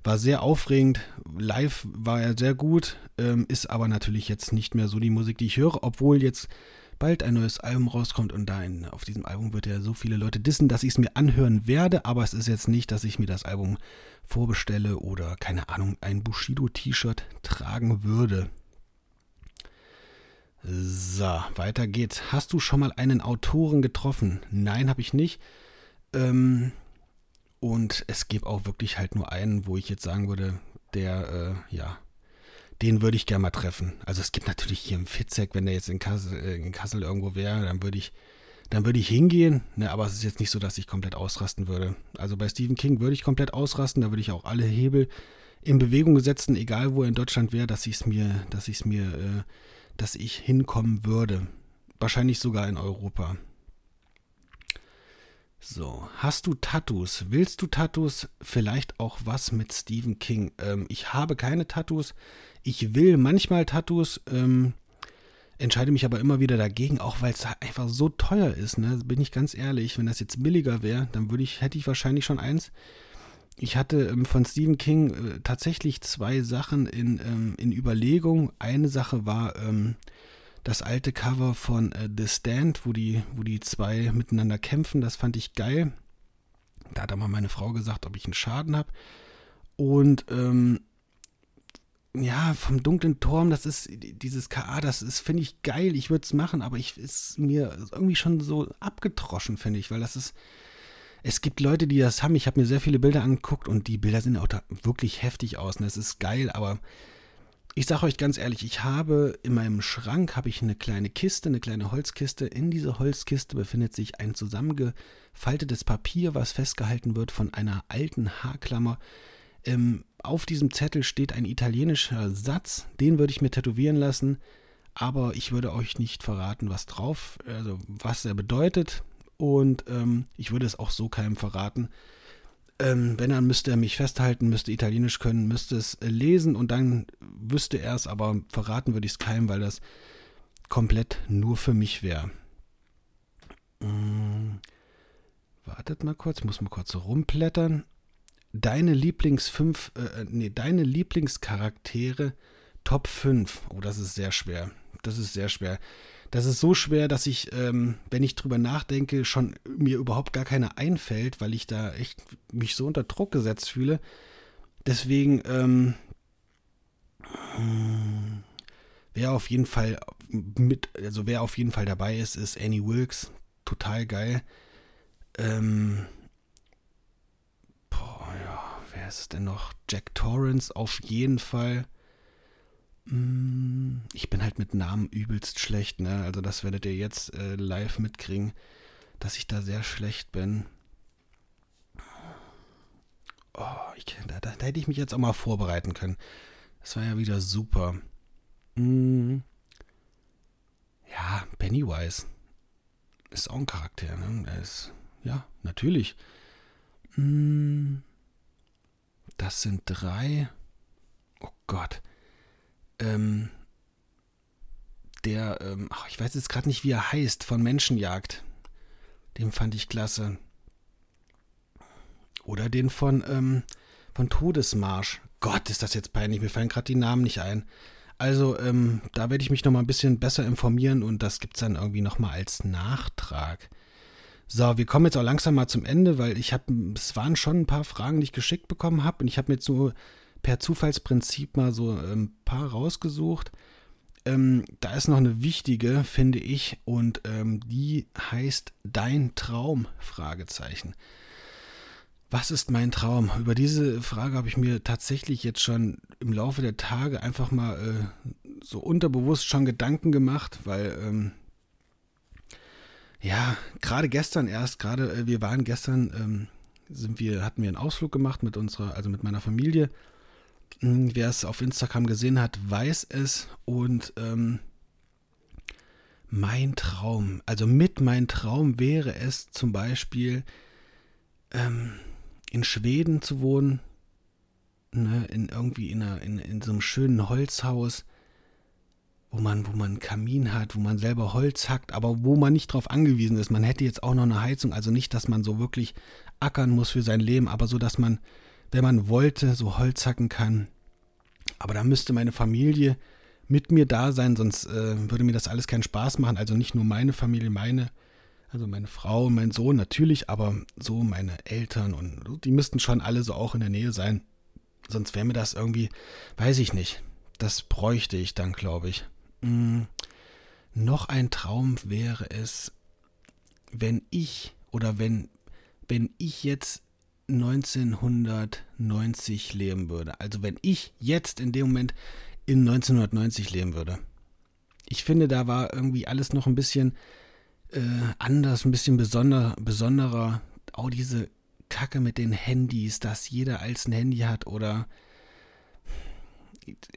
War sehr aufregend. Live war er sehr gut, ähm, ist aber natürlich jetzt nicht mehr so die Musik, die ich höre, obwohl jetzt bald ein neues Album rauskommt und da in, auf diesem Album wird ja so viele Leute dissen, dass ich es mir anhören werde, aber es ist jetzt nicht, dass ich mir das Album vorbestelle oder keine Ahnung, ein Bushido-T-Shirt tragen würde. So, weiter geht's. Hast du schon mal einen Autoren getroffen? Nein, habe ich nicht. Ähm, und es gibt auch wirklich halt nur einen, wo ich jetzt sagen würde, der, äh, ja, den würde ich gerne mal treffen. Also es gibt natürlich hier im Fitzek, wenn der jetzt in Kassel, äh, in Kassel irgendwo wäre, dann würde ich, dann würde ich hingehen, ne, aber es ist jetzt nicht so, dass ich komplett ausrasten würde. Also bei Stephen King würde ich komplett ausrasten, da würde ich auch alle Hebel in Bewegung setzen, egal wo er in Deutschland wäre, dass ich es mir, dass ich es mir, äh, dass ich hinkommen würde. Wahrscheinlich sogar in Europa. So, hast du Tattoos? Willst du Tattoos? Vielleicht auch was mit Stephen King? Ähm, ich habe keine Tattoos. Ich will manchmal Tattoos, ähm, entscheide mich aber immer wieder dagegen, auch weil es einfach so teuer ist, ne? Bin ich ganz ehrlich, wenn das jetzt billiger wäre, dann würde ich, hätte ich wahrscheinlich schon eins. Ich hatte ähm, von Stephen King äh, tatsächlich zwei Sachen in, ähm, in Überlegung. Eine Sache war ähm, das alte Cover von äh, The Stand, wo die, wo die zwei miteinander kämpfen. Das fand ich geil. Da hat aber meine Frau gesagt, ob ich einen Schaden habe. Und ähm, ja, vom dunklen Turm, das ist dieses KA, das ist, finde ich geil, ich würde es machen, aber ich ist mir irgendwie schon so abgetroschen, finde ich, weil das ist, es gibt Leute, die das haben, ich habe mir sehr viele Bilder angeguckt und die Bilder sehen auch wirklich heftig aus, und es ist geil, aber ich sage euch ganz ehrlich, ich habe in meinem Schrank habe ich eine kleine Kiste, eine kleine Holzkiste. In dieser Holzkiste befindet sich ein zusammengefaltetes Papier, was festgehalten wird von einer alten Haarklammer. Ähm, auf diesem Zettel steht ein italienischer Satz, den würde ich mir tätowieren lassen, aber ich würde euch nicht verraten, was drauf, also was er bedeutet. Und ähm, ich würde es auch so keinem verraten. Ähm, wenn, dann müsste er mich festhalten, müsste Italienisch können, müsste es äh, lesen und dann wüsste er es, aber verraten würde ich es keinem, weil das komplett nur für mich wäre. Hm, wartet mal kurz, muss mal kurz rumblättern deine Lieblings fünf, äh, äh nee, deine Lieblingscharaktere Top 5. Oh, das ist sehr schwer. Das ist sehr schwer. Das ist so schwer, dass ich, ähm, wenn ich drüber nachdenke, schon mir überhaupt gar keine einfällt, weil ich da echt mich so unter Druck gesetzt fühle. Deswegen, ähm, hm, wer auf jeden Fall mit, also wer auf jeden Fall dabei ist, ist Annie Wilkes. Total geil. Ähm, boah, ja, wer ist es denn noch? Jack Torrance auf jeden Fall. Mm, ich bin halt mit Namen übelst schlecht, ne? Also das werdet ihr jetzt äh, live mitkriegen, dass ich da sehr schlecht bin. Oh, ich, da, da, da, hätte ich mich jetzt auch mal vorbereiten können. Das war ja wieder super. Mm. Ja, Pennywise. Ist auch ein Charakter, ne? Er ist, ja, natürlich. Mm. Das sind drei. Oh Gott ähm, der, ähm, ach, ich weiß jetzt gerade nicht, wie er heißt, von Menschenjagd. Den fand ich klasse. Oder den von, ähm, von Todesmarsch. Gott, ist das jetzt peinlich, mir fallen gerade die Namen nicht ein. Also, ähm, da werde ich mich nochmal ein bisschen besser informieren und das gibt es dann irgendwie nochmal als Nachtrag. So, wir kommen jetzt auch langsam mal zum Ende, weil ich habe, es waren schon ein paar Fragen, die ich geschickt bekommen habe und ich habe mir jetzt so per Zufallsprinzip mal so ein ähm, paar rausgesucht. Ähm, da ist noch eine wichtige, finde ich, und ähm, die heißt Dein Traum? Fragezeichen. Was ist mein Traum? Über diese Frage habe ich mir tatsächlich jetzt schon im Laufe der Tage einfach mal äh, so unterbewusst schon Gedanken gemacht, weil ähm, ja, gerade gestern erst, gerade äh, wir waren gestern, ähm, sind wir, hatten wir einen Ausflug gemacht mit unserer, also mit meiner Familie wer es auf Instagram gesehen hat, weiß es. Und ähm, mein Traum, also mit mein Traum wäre es zum Beispiel ähm, in Schweden zu wohnen, ne, in irgendwie in, einer, in, in so einem schönen Holzhaus, wo man, wo man einen Kamin hat, wo man selber Holz hackt, aber wo man nicht drauf angewiesen ist. Man hätte jetzt auch noch eine Heizung, also nicht, dass man so wirklich ackern muss für sein Leben, aber so, dass man wenn man wollte, so Holz hacken kann. Aber da müsste meine Familie mit mir da sein, sonst äh, würde mir das alles keinen Spaß machen. Also nicht nur meine Familie, meine, also meine Frau mein Sohn natürlich, aber so meine Eltern und die müssten schon alle so auch in der Nähe sein. Sonst wäre mir das irgendwie, weiß ich nicht. Das bräuchte ich dann, glaube ich. Hm. Noch ein Traum wäre es, wenn ich oder wenn, wenn ich jetzt 1990 leben würde. Also wenn ich jetzt in dem Moment in 1990 leben würde. Ich finde, da war irgendwie alles noch ein bisschen äh, anders, ein bisschen besonder, besonderer. Auch diese Kacke mit den Handys, dass jeder als ein Handy hat oder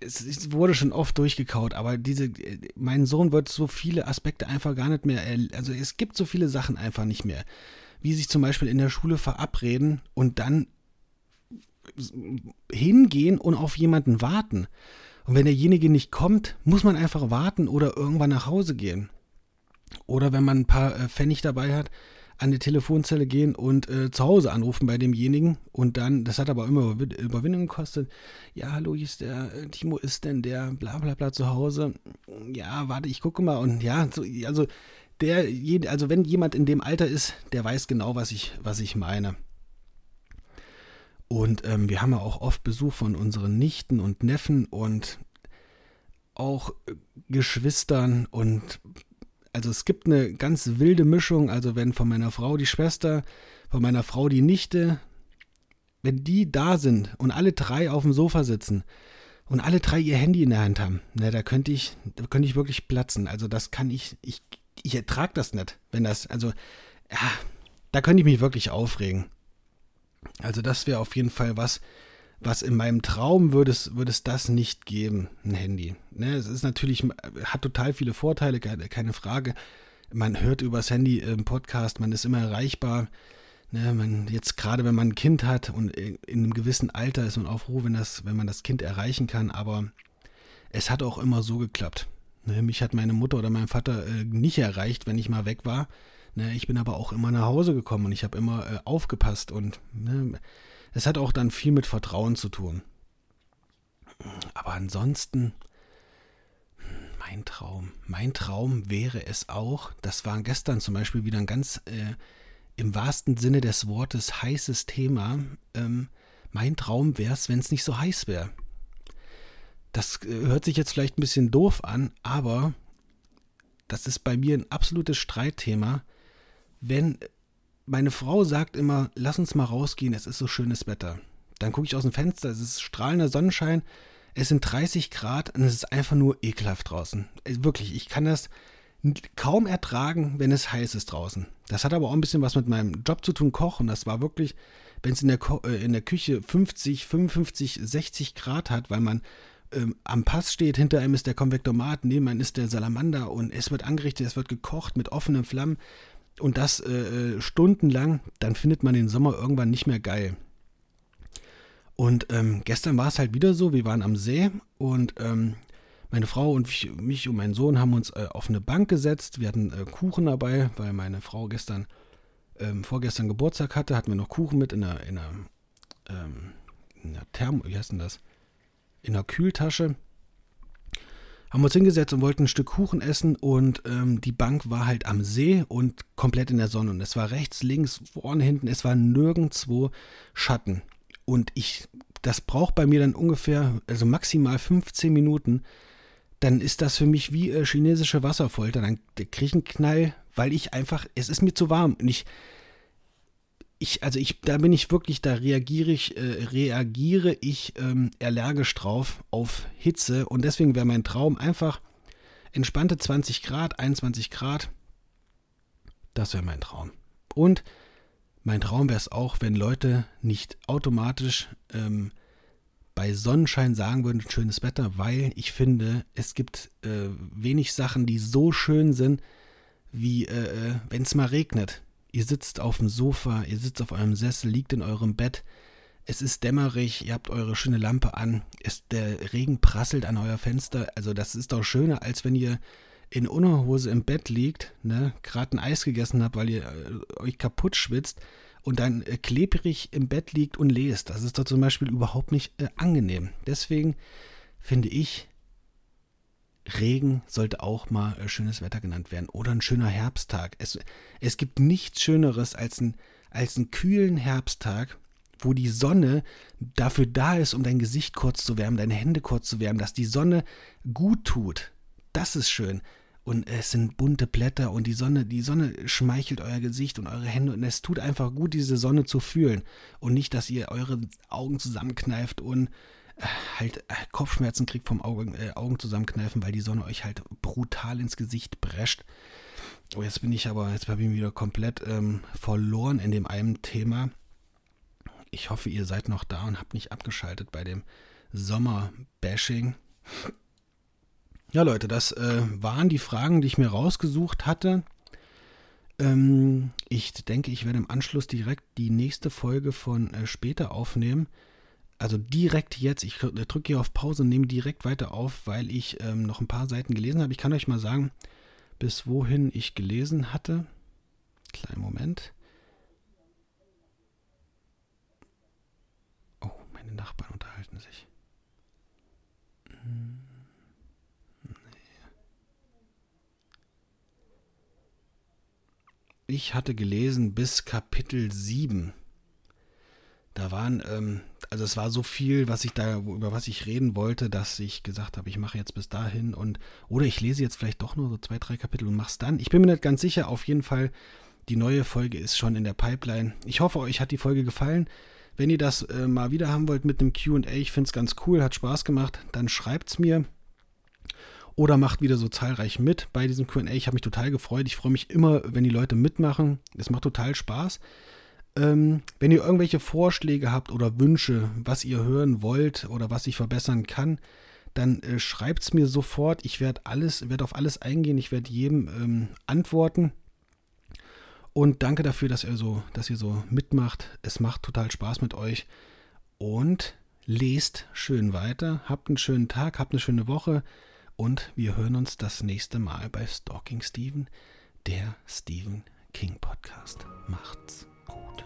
es, wurde schon oft durchgekaut, aber diese, mein Sohn wird so viele Aspekte einfach gar nicht mehr, also es gibt so viele Sachen einfach nicht mehr wie sich zum Beispiel in der Schule verabreden und dann hingehen und auf jemanden warten. Und wenn derjenige nicht kommt, muss man einfach warten oder irgendwann nach Hause gehen. Oder wenn man ein paar äh, Pfennig dabei hat, an die Telefonzelle gehen und äh, zu Hause anrufen bei demjenigen und dann, das hat aber immer Überwindung gekostet. Ja, hallo, hier ist der, äh, Timo ist denn der bla bla bla zu Hause? Ja, warte, ich gucke mal und ja, so, also der, also wenn jemand in dem Alter ist, der weiß genau, was ich, was ich meine. Und ähm, wir haben ja auch oft Besuch von unseren Nichten und Neffen und auch Geschwistern und also es gibt eine ganz wilde Mischung. Also wenn von meiner Frau die Schwester, von meiner Frau die Nichte, wenn die da sind und alle drei auf dem Sofa sitzen und alle drei ihr Handy in der Hand haben, na, da könnte ich, da könnte ich wirklich platzen. Also das kann ich, ich, ich ertrage das nicht, wenn das, also, ja, da könnte ich mich wirklich aufregen. Also das wäre auf jeden Fall was, was in meinem Traum würde es, würde es das nicht geben, ein Handy. Ne, es ist natürlich, hat total viele Vorteile, keine, Frage. Man hört übers Handy im Podcast, man ist immer erreichbar. Ne, man, jetzt gerade wenn man ein Kind hat und in einem gewissen Alter ist man auch froh, wenn, das, wenn man das Kind erreichen kann, aber es hat auch immer so geklappt. Ne, mich hat meine Mutter oder mein Vater äh, nicht erreicht, wenn ich mal weg war. Ne, ich bin aber auch immer nach Hause gekommen und ich habe immer äh, aufgepasst und ne, es hat auch dann viel mit Vertrauen zu tun. Aber ansonsten, mein Traum, mein Traum wäre es auch, das war gestern zum Beispiel wieder ein ganz äh, im wahrsten Sinne des Wortes heißes Thema. Ähm, mein Traum wäre es, wenn es nicht so heiß wäre. Das äh, hört sich jetzt vielleicht ein bisschen doof an, aber das ist bei mir ein absolutes Streitthema. Wenn meine Frau sagt immer, lass uns mal rausgehen, es ist so schönes Wetter. Dann gucke ich aus dem Fenster, es ist strahlender Sonnenschein, es sind 30 Grad und es ist einfach nur ekelhaft draußen. Äh, wirklich, ich kann das kaum ertragen, wenn es heiß ist draußen. Das hat aber auch ein bisschen was mit meinem Job zu tun, Kochen. Das war wirklich, wenn es in, der äh, in der Küche 50, 55, 60 Grad hat, weil man ähm, am Pass steht, hinter einem ist der Konvektomat, neben einem ist der Salamander und es wird angerichtet, es wird gekocht mit offenen Flammen und das äh, äh, stundenlang, dann findet man den Sommer irgendwann nicht mehr geil. Und ähm, gestern war es halt wieder so, wir waren am See und ähm, meine Frau und ich, mich und mein Sohn haben uns äh, auf eine Bank gesetzt. Wir hatten äh, Kuchen dabei, weil meine Frau gestern, ähm, vorgestern Geburtstag hatte, hatten wir noch Kuchen mit in einer, in einer, ähm, in einer Thermo, wie heißt denn das? In einer Kühltasche. Haben uns hingesetzt und wollten ein Stück Kuchen essen und ähm, die Bank war halt am See und komplett in der Sonne. Und es war rechts, links, vorne, hinten, es war nirgendwo Schatten. Und ich, das braucht bei mir dann ungefähr, also maximal 15 Minuten, dann ist das für mich wie äh, chinesische Wasserfolter. Dann kriege ich einen Knall, weil ich einfach, es ist mir zu warm. Und ich, ich, also ich, da bin ich wirklich, da reagiere ich, äh, reagiere ich ähm, allergisch drauf auf Hitze. Und deswegen wäre mein Traum einfach entspannte 20 Grad, 21 Grad. Das wäre mein Traum. Und mein Traum wäre es auch, wenn Leute nicht automatisch ähm, bei Sonnenschein sagen würden, schönes Wetter, weil ich finde, es gibt äh, wenig Sachen, die so schön sind, wie äh, äh wenn es mal regnet. Ihr sitzt auf dem Sofa, ihr sitzt auf eurem Sessel, liegt in eurem Bett, es ist dämmerig, ihr habt eure schöne Lampe an, es, der Regen prasselt an euer Fenster. Also das ist doch schöner, als wenn ihr in Unterhose im Bett liegt, ne, gerade ein Eis gegessen habt, weil ihr äh, euch kaputt schwitzt und dann äh, klebrig im Bett liegt und lest. Das ist doch zum Beispiel überhaupt nicht äh, angenehm. Deswegen finde ich, Regen sollte auch mal äh, schönes Wetter genannt werden oder ein schöner Herbsttag. Es, es gibt nichts Schöneres als, ein, als einen kühlen Herbsttag, wo die Sonne dafür da ist, um dein Gesicht kurz zu wärmen, deine Hände kurz zu wärmen, dass die Sonne gut tut. Das ist schön und es sind bunte Blätter und die Sonne, die Sonne schmeichelt euer Gesicht und eure Hände und es tut einfach gut, diese Sonne zu fühlen und nicht, dass ihr eure Augen zusammenkneift und halt äh, Kopfschmerzen kriegt vom Augen, äh, Augen zusammenkneifen, weil die Sonne euch halt brutal ins Gesicht prescht. Oh, jetzt bin ich aber, jetzt habe ich wieder komplett ähm, verloren in dem einen Thema. Ich hoffe, ihr seid noch da und habt nicht abgeschaltet bei dem Sommer-Bashing. Ja, Leute, das äh, waren die Fragen, die ich mir rausgesucht hatte. Ähm, ich denke, ich werde im Anschluss direkt die nächste Folge von äh, später aufnehmen. Also direkt jetzt. Ich drücke hier auf Pause und nehme direkt weiter auf, weil ich ähm, noch ein paar Seiten gelesen habe. Ich kann euch mal sagen, bis wohin ich gelesen hatte. Kleinen Moment. Oh, meine Nachbarn unterhalten sich. Ich hatte gelesen bis Kapitel 7. Da waren, ähm, also es war so viel, was ich da, über was ich reden wollte, dass ich gesagt habe, ich mache jetzt bis dahin und, oder ich lese jetzt vielleicht doch nur so zwei, drei Kapitel und mach's dann. Ich bin mir nicht ganz sicher, auf jeden Fall, die neue Folge ist schon in der Pipeline. Ich hoffe, euch hat die Folge gefallen. Wenn ihr das äh, mal wieder haben wollt mit einem QA, ich finde es ganz cool, hat Spaß gemacht, dann schreibt's mir oder macht wieder so zahlreich mit bei diesem QA. Ich habe mich total gefreut. Ich freue mich immer, wenn die Leute mitmachen. Es macht total Spaß. Ähm, wenn ihr irgendwelche Vorschläge habt oder Wünsche, was ihr hören wollt oder was ich verbessern kann, dann äh, schreibt es mir sofort. Ich werde alles, werde auf alles eingehen. Ich werde jedem ähm, antworten. Und danke dafür, dass ihr so, dass ihr so mitmacht. Es macht total Spaß mit euch. Und lest schön weiter. Habt einen schönen Tag, habt eine schöne Woche und wir hören uns das nächste Mal bei Stalking Steven, der Stephen King Podcast. Macht's gut.